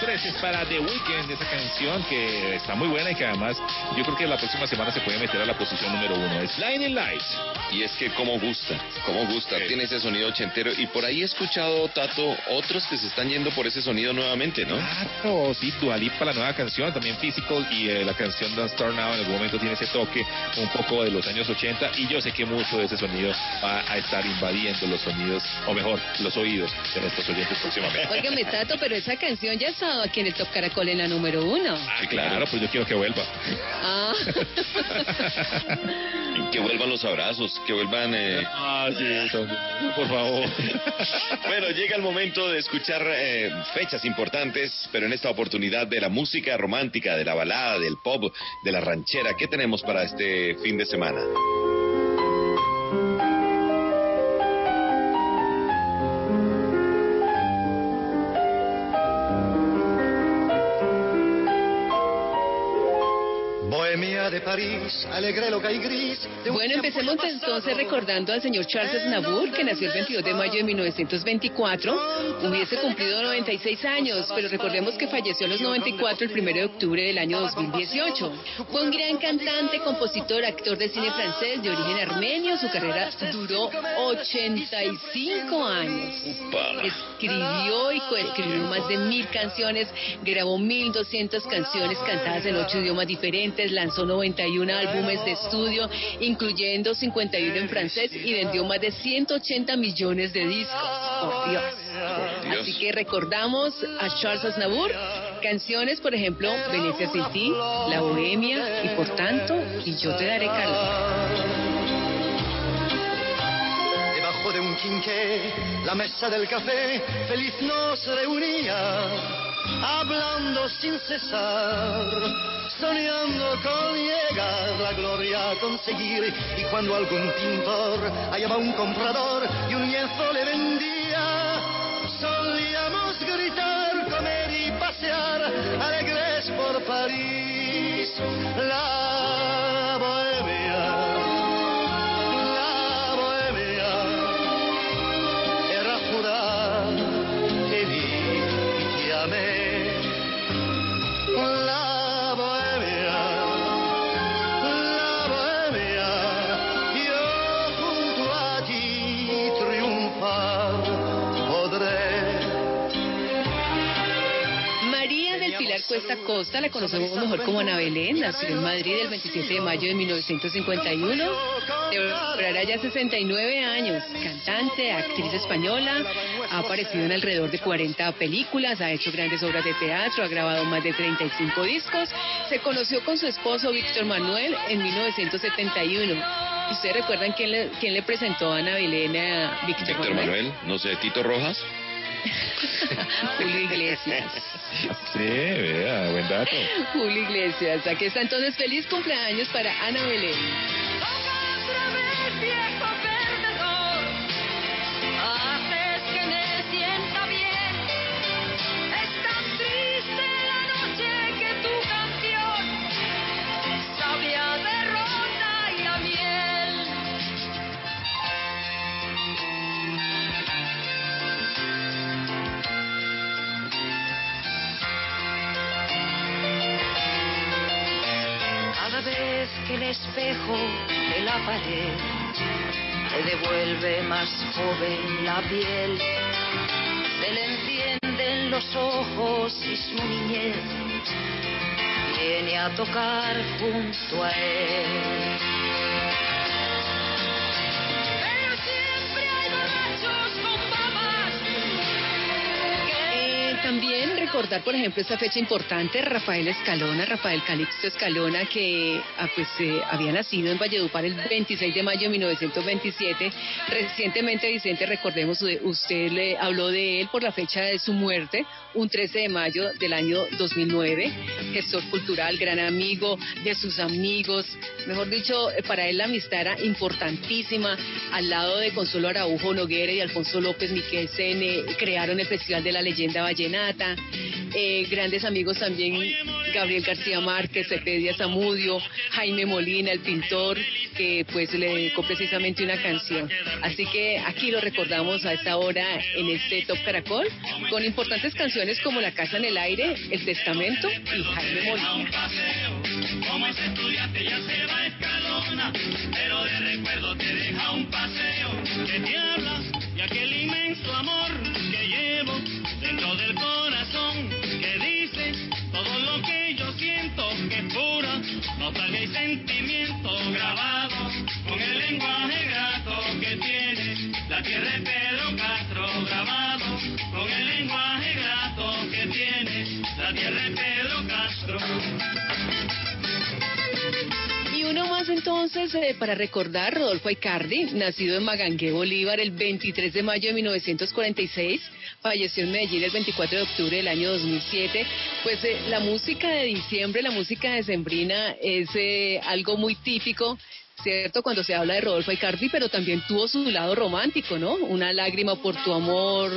3 es para The Weeknd, esa canción que está muy buena y que además yo creo que la próxima semana se puede meter a la posición número 1. Es Blinding Lights. Y es que como gusta, como gusta, tiene ese sonido ochentero. Y por ahí he escuchado, Tato, otros que se están yendo por ese sonido nuevamente, ¿no? Claro, sí, Dualipa, la nueva canción, también Physical y eh, la canción Don't Start Now en algún momento tiene ese toque un poco de los años 80 y yo sé que mucho de ese sonido va a estar invadiendo los sonidos, o mejor, los oídos de nuestros oyentes próximamente. Óigame, Tato, pero esa canción ya estaba aquí en el Top Caracol en la número uno. Ah, claro, pues yo quiero que vuelva. Ah. <laughs> Que vuelvan los abrazos, que vuelvan... eh, Ah, sí, por favor. <laughs> Bueno, llega el momento de escuchar eh, fechas importantes, pero en esta oportunidad de la música romántica, de la balada, del pop, de la ranchera. ¿Qué tenemos para este fin de semana? París, alegré loca y gris. Bueno, empecemos entonces recordando al señor Charles Aznavour, que nació el 22 de mayo de 1924. Hubiese cumplido 96 años, pero recordemos que falleció a los 94 el 1 de octubre del año 2018. Fue un gran cantante, compositor, actor de cine francés de origen armenio. Su carrera duró 85 años. Escribió y escribió más de mil canciones, grabó 1200 canciones cantadas en ocho idiomas diferentes, lanzó 91 álbumes de estudio, incluyendo 51 en francés y vendió más de 180 millones de discos. Por Dios. Así que recordamos a Charles Aznavour, canciones, por ejemplo, Venecia sin ti, La Bohemia y por tanto, y yo te daré calor. Debajo de un quinqué, la mesa del café, feliz nos reunía, hablando sin cesar, soñando con llegar la gloria a conseguir. Y cuando algún pintor hallaba un comprador y un lienzo le vendía, solíamos gritar, comer y pasear, alegres por París. La Cuesta Costa, la conocemos mejor como Ana Belén, nació en Madrid el 27 de mayo de 1951, celebrará ya 69 años, cantante, actriz española, ha aparecido en alrededor de 40 películas, ha hecho grandes obras de teatro, ha grabado más de 35 discos, se conoció con su esposo Víctor Manuel en 1971. ¿Y ¿Ustedes recuerdan quién le, quién le presentó a Ana Belén a Víctor, Víctor Manuel, no sé, Tito Rojas. <laughs> Julio Iglesias. Sí, vea, buen dato. Julio Iglesias. Aquí está entonces feliz cumpleaños para Ana Belén. Que el espejo de la pared te devuelve más joven la piel, se le encienden los ojos y su niñez viene a tocar junto a él. Recordar, por ejemplo, esta fecha importante, Rafael Escalona, Rafael Calixto Escalona, que ah, pues, eh, había nacido en Valledupar el 26 de mayo de 1927. Recientemente, Vicente, recordemos, eh, usted le habló de él por la fecha de su muerte, un 13 de mayo del año 2009. Gestor cultural, gran amigo de sus amigos. Mejor dicho, eh, para él la amistad era importantísima. Al lado de Consuelo Araujo Noguera y Alfonso López Miquelsen, eh, crearon el Festival de la Leyenda Vallenata. Eh, grandes amigos también, Gabriel García Márquez, Cepedia Zamudio, Jaime Molina, el pintor, que pues le dedicó precisamente una canción. Así que aquí lo recordamos a esta hora en este Top Caracol, con importantes canciones como La Casa en el Aire, El Testamento y Jaime Molina. Nostalgia y sentimiento grabado con el lenguaje grato que tiene la tierra de Pedro Castro, grabado con el lenguaje grato que tiene la tierra de Pedro Castro. Uno más entonces eh, para recordar, Rodolfo Icardi, nacido en Magangué, Bolívar, el 23 de mayo de 1946, falleció en Medellín el 24 de octubre del año 2007. Pues eh, la música de diciembre, la música de Sembrina es eh, algo muy típico. ¿Cierto? Cuando se habla de Rodolfo Icardi, pero también tuvo su lado romántico, ¿no? Una lágrima por tu amor,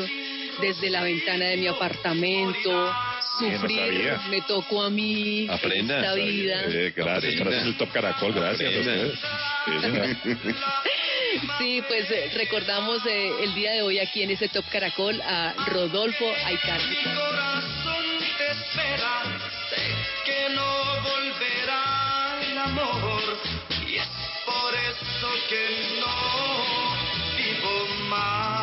desde la ventana de mi apartamento, no sufrir, sabía. me tocó a mí Aprenda. esta vida. Eh, gracias, gracias el Top Caracol, gracias a ustedes. <laughs> Sí, pues eh, recordamos eh, el día de hoy aquí en ese Top Caracol a Rodolfo Aicardi. corazón te espera, sé que no volverá el amor y es por eso que no vivo más.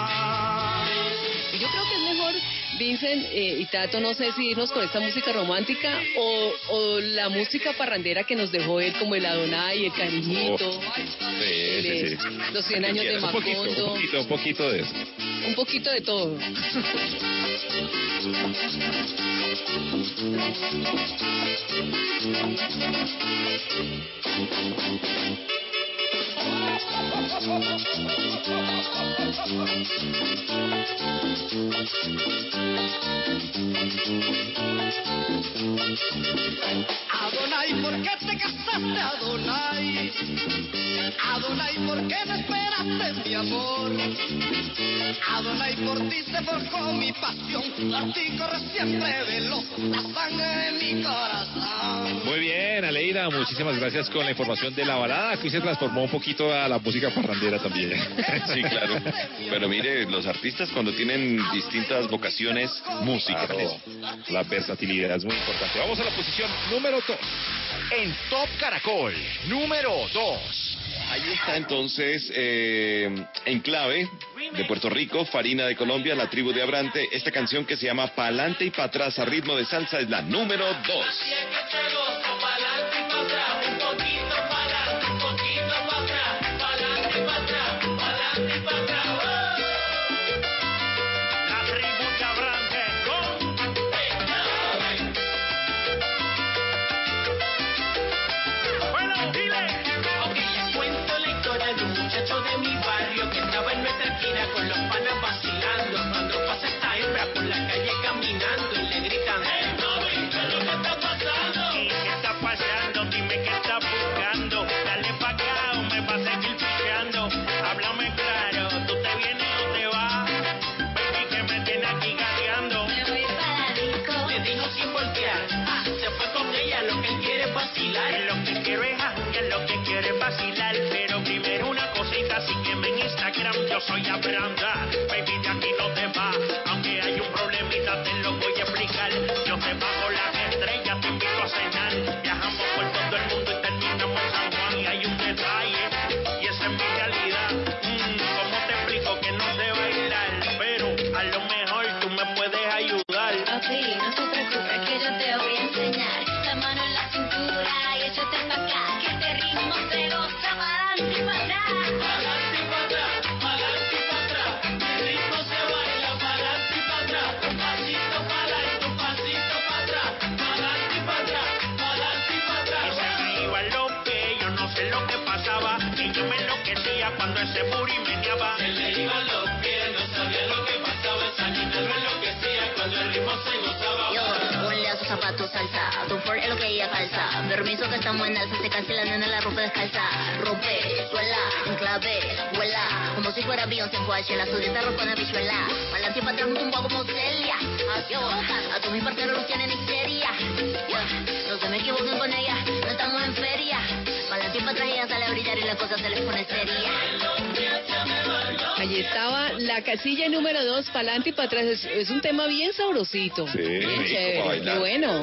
Yo creo que es mejor, Vincent eh, y Tato, no sé si irnos con esta música romántica o, o la música parrandera que nos dejó él, como el Adonai, el Cariñito, Sí, sí, sí. los 100 años de Un poquito, Macondo, un poquito, un poquito de eso. un poquito de todo. <laughs> Adonai, ¿por qué te casaste, Adonai? Adonai, ¿por qué no esperaste mi amor? Adonai, por ti se forjó mi pasión, por ti corre siempre veloz la sangre de mi corazón. Muy bien, Aleida, muchísimas gracias con la información de la balada, que se transformó un poquito a la música parrandera también. <laughs> Sí, claro. Pero mire, los artistas cuando tienen distintas vocaciones musicales. Claro, la versatilidad es muy importante. Vamos a la posición número 2. En Top Caracol, número 2. Ahí está entonces eh, en clave de Puerto Rico, Farina de Colombia, la tribu de Abrante. Esta canción que se llama Pa'lante y pa' atrás a ritmo de salsa es la número 2. Permiso que estamos en alza, se cansa la nena la ropa descalza. Rompe, suela, enclave, vuela. Como si fuera Beyoncé en Guache, la sudita ropa una bichuela. Pa'lante y pa' atrás, un poco como Celia. Yo, a tu mi partero los tienen histeria. No se me equivoquen con ella, no estamos en feria. Pa'lante y pa' atrás ella sale a brillar y la cosa se les pone seria. Allí estaba la casilla número 2, pa'lante y para atrás. Es, es un tema bien sabrosito. Sí, bien rico para chévere, bailar. qué bueno.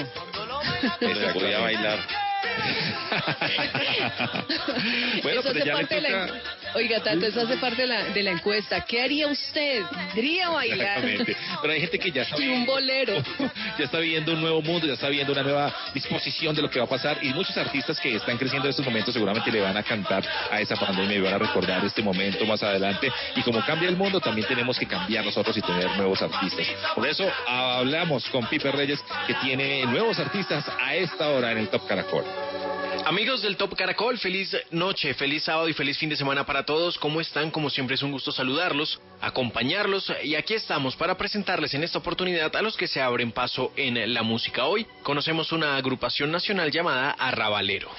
Se podía bailar. <laughs> Bueno, Eso pero ya le de la- toca- Oiga, Tato, eso hace parte de la, de la encuesta. ¿Qué haría usted? ¿Iría a bailar? Exactamente. Pero hay gente que ya está Y un bolero. <laughs> ya está viendo un nuevo mundo, ya está viendo una nueva disposición de lo que va a pasar y muchos artistas que están creciendo en estos momentos seguramente le van a cantar a esa pandemia y van a recordar este momento más adelante y como cambia el mundo también tenemos que cambiar nosotros y tener nuevos artistas. Por eso hablamos con Pipe Reyes que tiene nuevos artistas a esta hora en el Top Caracol. Amigos del Top Caracol, feliz noche, feliz sábado y feliz fin de semana para todos. ¿Cómo están? Como siempre es un gusto saludarlos, acompañarlos y aquí estamos para presentarles en esta oportunidad a los que se abren paso en la música. Hoy conocemos una agrupación nacional llamada Arrabalero.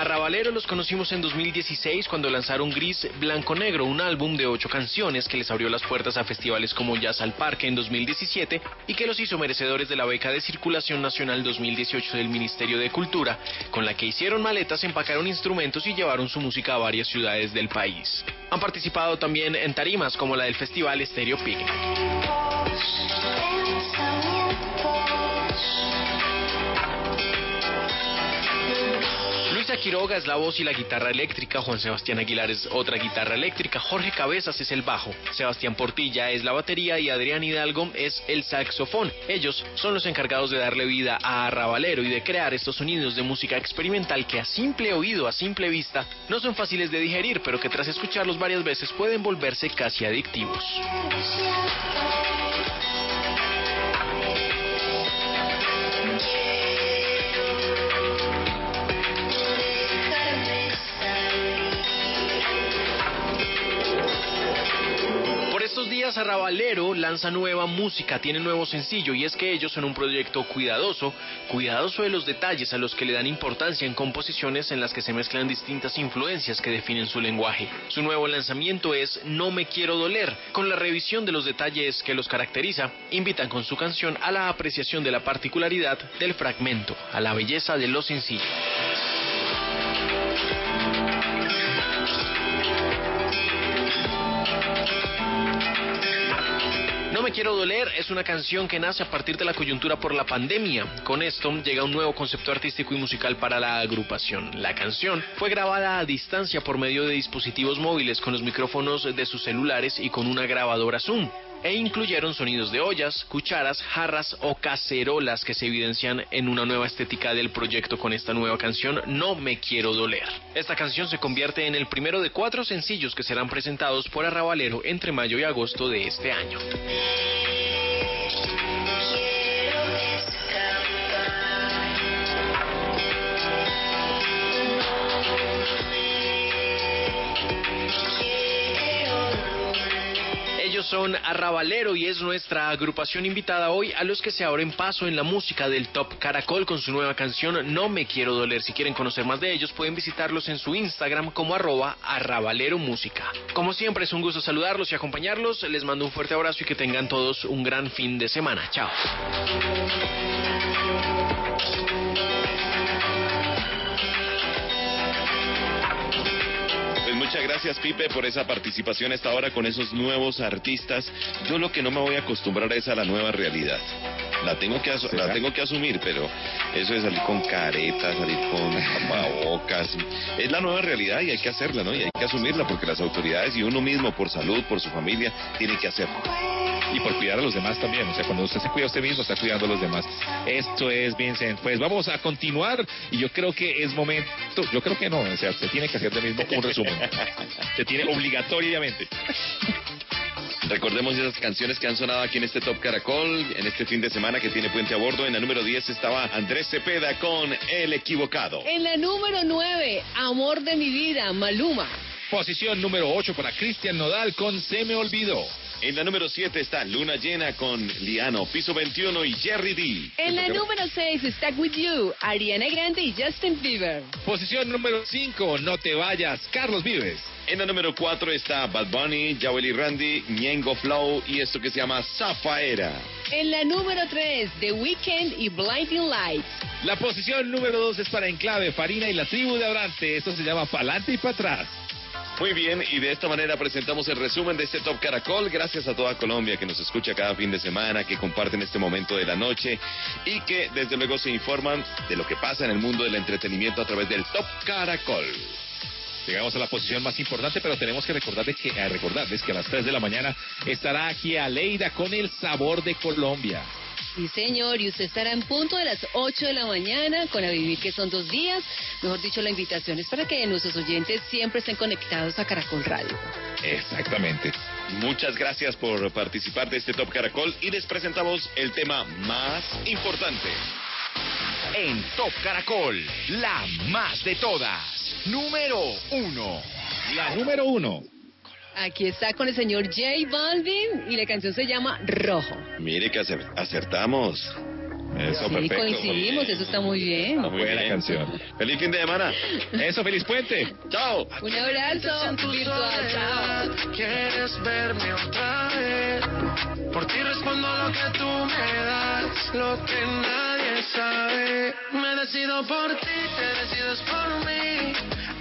Arrabalero los conocimos en 2016 cuando lanzaron Gris Blanco Negro, un álbum de ocho canciones que les abrió las puertas a festivales como Jazz al Parque en 2017 y que los hizo merecedores de la beca de Circulación Nacional 2018 del Ministerio de Cultura, con la que hicieron maletas, empacaron instrumentos y llevaron su música a varias ciudades del país. Han participado también en tarimas como la del Festival Stereo Picnic. Quiroga es la voz y la guitarra eléctrica, Juan Sebastián Aguilar es otra guitarra eléctrica, Jorge Cabezas es el bajo, Sebastián Portilla es la batería y Adrián Hidalgo es el saxofón. Ellos son los encargados de darle vida a Arrabalero y de crear estos sonidos de música experimental que a simple oído, a simple vista, no son fáciles de digerir, pero que tras escucharlos varias veces pueden volverse casi adictivos. Días Arrabalero lanza nueva música, tiene nuevo sencillo y es que ellos son un proyecto cuidadoso, cuidadoso de los detalles a los que le dan importancia en composiciones en las que se mezclan distintas influencias que definen su lenguaje. Su nuevo lanzamiento es No me quiero doler, con la revisión de los detalles que los caracteriza, invitan con su canción a la apreciación de la particularidad del fragmento, a la belleza de lo sencillo. No me quiero doler es una canción que nace a partir de la coyuntura por la pandemia. Con esto llega un nuevo concepto artístico y musical para la agrupación. La canción fue grabada a distancia por medio de dispositivos móviles con los micrófonos de sus celulares y con una grabadora Zoom e incluyeron sonidos de ollas, cucharas, jarras o cacerolas que se evidencian en una nueva estética del proyecto con esta nueva canción No me quiero doler. Esta canción se convierte en el primero de cuatro sencillos que serán presentados por Arrabalero entre mayo y agosto de este año. Ellos son Arrabalero y es nuestra agrupación invitada hoy a los que se abren paso en la música del Top Caracol con su nueva canción No me quiero doler. Si quieren conocer más de ellos pueden visitarlos en su Instagram como arroba arrabalero música. Como siempre es un gusto saludarlos y acompañarlos. Les mando un fuerte abrazo y que tengan todos un gran fin de semana. Chao. Muchas gracias Pipe por esa participación hasta ahora con esos nuevos artistas. Yo lo que no me voy a acostumbrar es a la nueva realidad. La tengo que la tengo que asumir, pero eso de salir con caretas, salir con tapabocas, es la nueva realidad y hay que hacerla, ¿no? Y hay que asumirla porque las autoridades y uno mismo por salud, por su familia, tiene que hacerlo. y por cuidar a los demás también. O sea, cuando usted se cuida a usted mismo, está cuidando a los demás. Esto es Vincent. Pues vamos a continuar y yo creo que es momento, yo creo que no, o sea, se tiene que hacer de mismo un resumen. Se tiene obligatoriamente. Recordemos esas canciones que han sonado aquí en este Top Caracol, en este fin de semana que tiene Puente a Bordo. En la número 10 estaba Andrés Cepeda con El Equivocado. En la número 9, Amor de mi vida, Maluma. Posición número 8 para Cristian Nodal con Se me olvidó. En la número 7 está Luna Llena con Liano, Piso 21 y Jerry D. En la número 6, Stuck With You, Ariana Grande y Justin Bieber. Posición número 5, No te vayas, Carlos Vives. En la número 4 está Bad Bunny, Yaweli Randy, Ñengo Flow y esto que se llama Zafaera. En la número 3, The Weeknd y Blinding Lights. La posición número 2 es para Enclave, Farina y la tribu de Abrante. Esto se llama Pa'lante y para atrás. Muy bien, y de esta manera presentamos el resumen de este Top Caracol. Gracias a toda Colombia que nos escucha cada fin de semana, que comparten este momento de la noche y que desde luego se informan de lo que pasa en el mundo del entretenimiento a través del Top Caracol. Llegamos a la posición más importante, pero tenemos que recordarles que, a recordarles que a las 3 de la mañana estará aquí Aleida con el sabor de Colombia. Sí, señor, y usted estará en punto de las 8 de la mañana con A Vivir, que son dos días. Mejor dicho, la invitación es para que nuestros oyentes siempre estén conectados a Caracol Radio. Exactamente. Muchas gracias por participar de este Top Caracol y les presentamos el tema más importante. En Top Caracol, la más de todas. Número uno. La número uno. Aquí está con el señor J Balvin y la canción se llama Rojo. Mire que acer- acertamos. Eso, Sí, perfecto. coincidimos, eso está muy bien. Muy Buena bien. canción. Feliz fin de semana. Eso, feliz puente. Chao. Un abrazo virtual, chao. Quieres verme otra vez. Por ti respondo lo que tú me das, lo que nadie sabe. Me decido por ti, te decides por mí.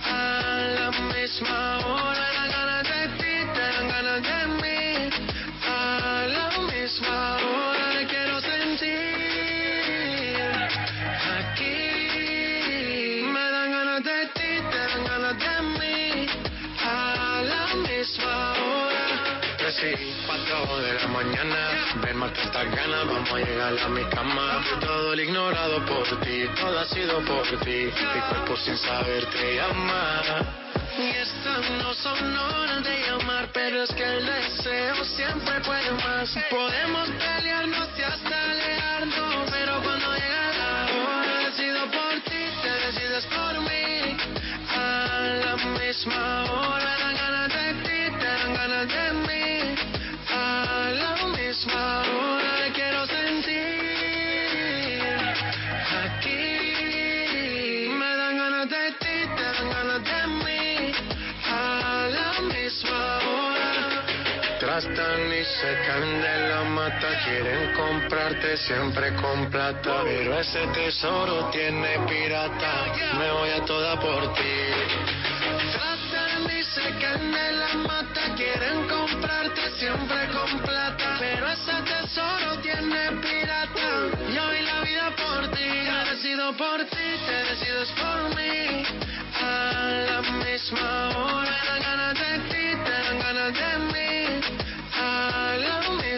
A la misma hora, la misma hora. Sí, cuatro de la mañana, ven mata estas ganas, vamos a llegar a mi cama. Todo el ignorado por ti, todo ha sido por ti. Mi cuerpo sin saber te llama. Y estas no son horas de llamar, pero es que el deseo siempre puede más. Podemos pelearnos y hasta alejarnos, pero cuando llega la hora, decido por ti, te decides por mí. A la misma hora, Tratan y se caen de la mata, quieren comprarte siempre con plata. Pero ese tesoro tiene pirata, me voy a toda por ti. Tratan y se caen de la mata, quieren comprarte siempre con plata. Pero ese tesoro tiene pirata, yo doy la vida por ti. Te decido por ti, te decides por mí. A la misma hora, ganas de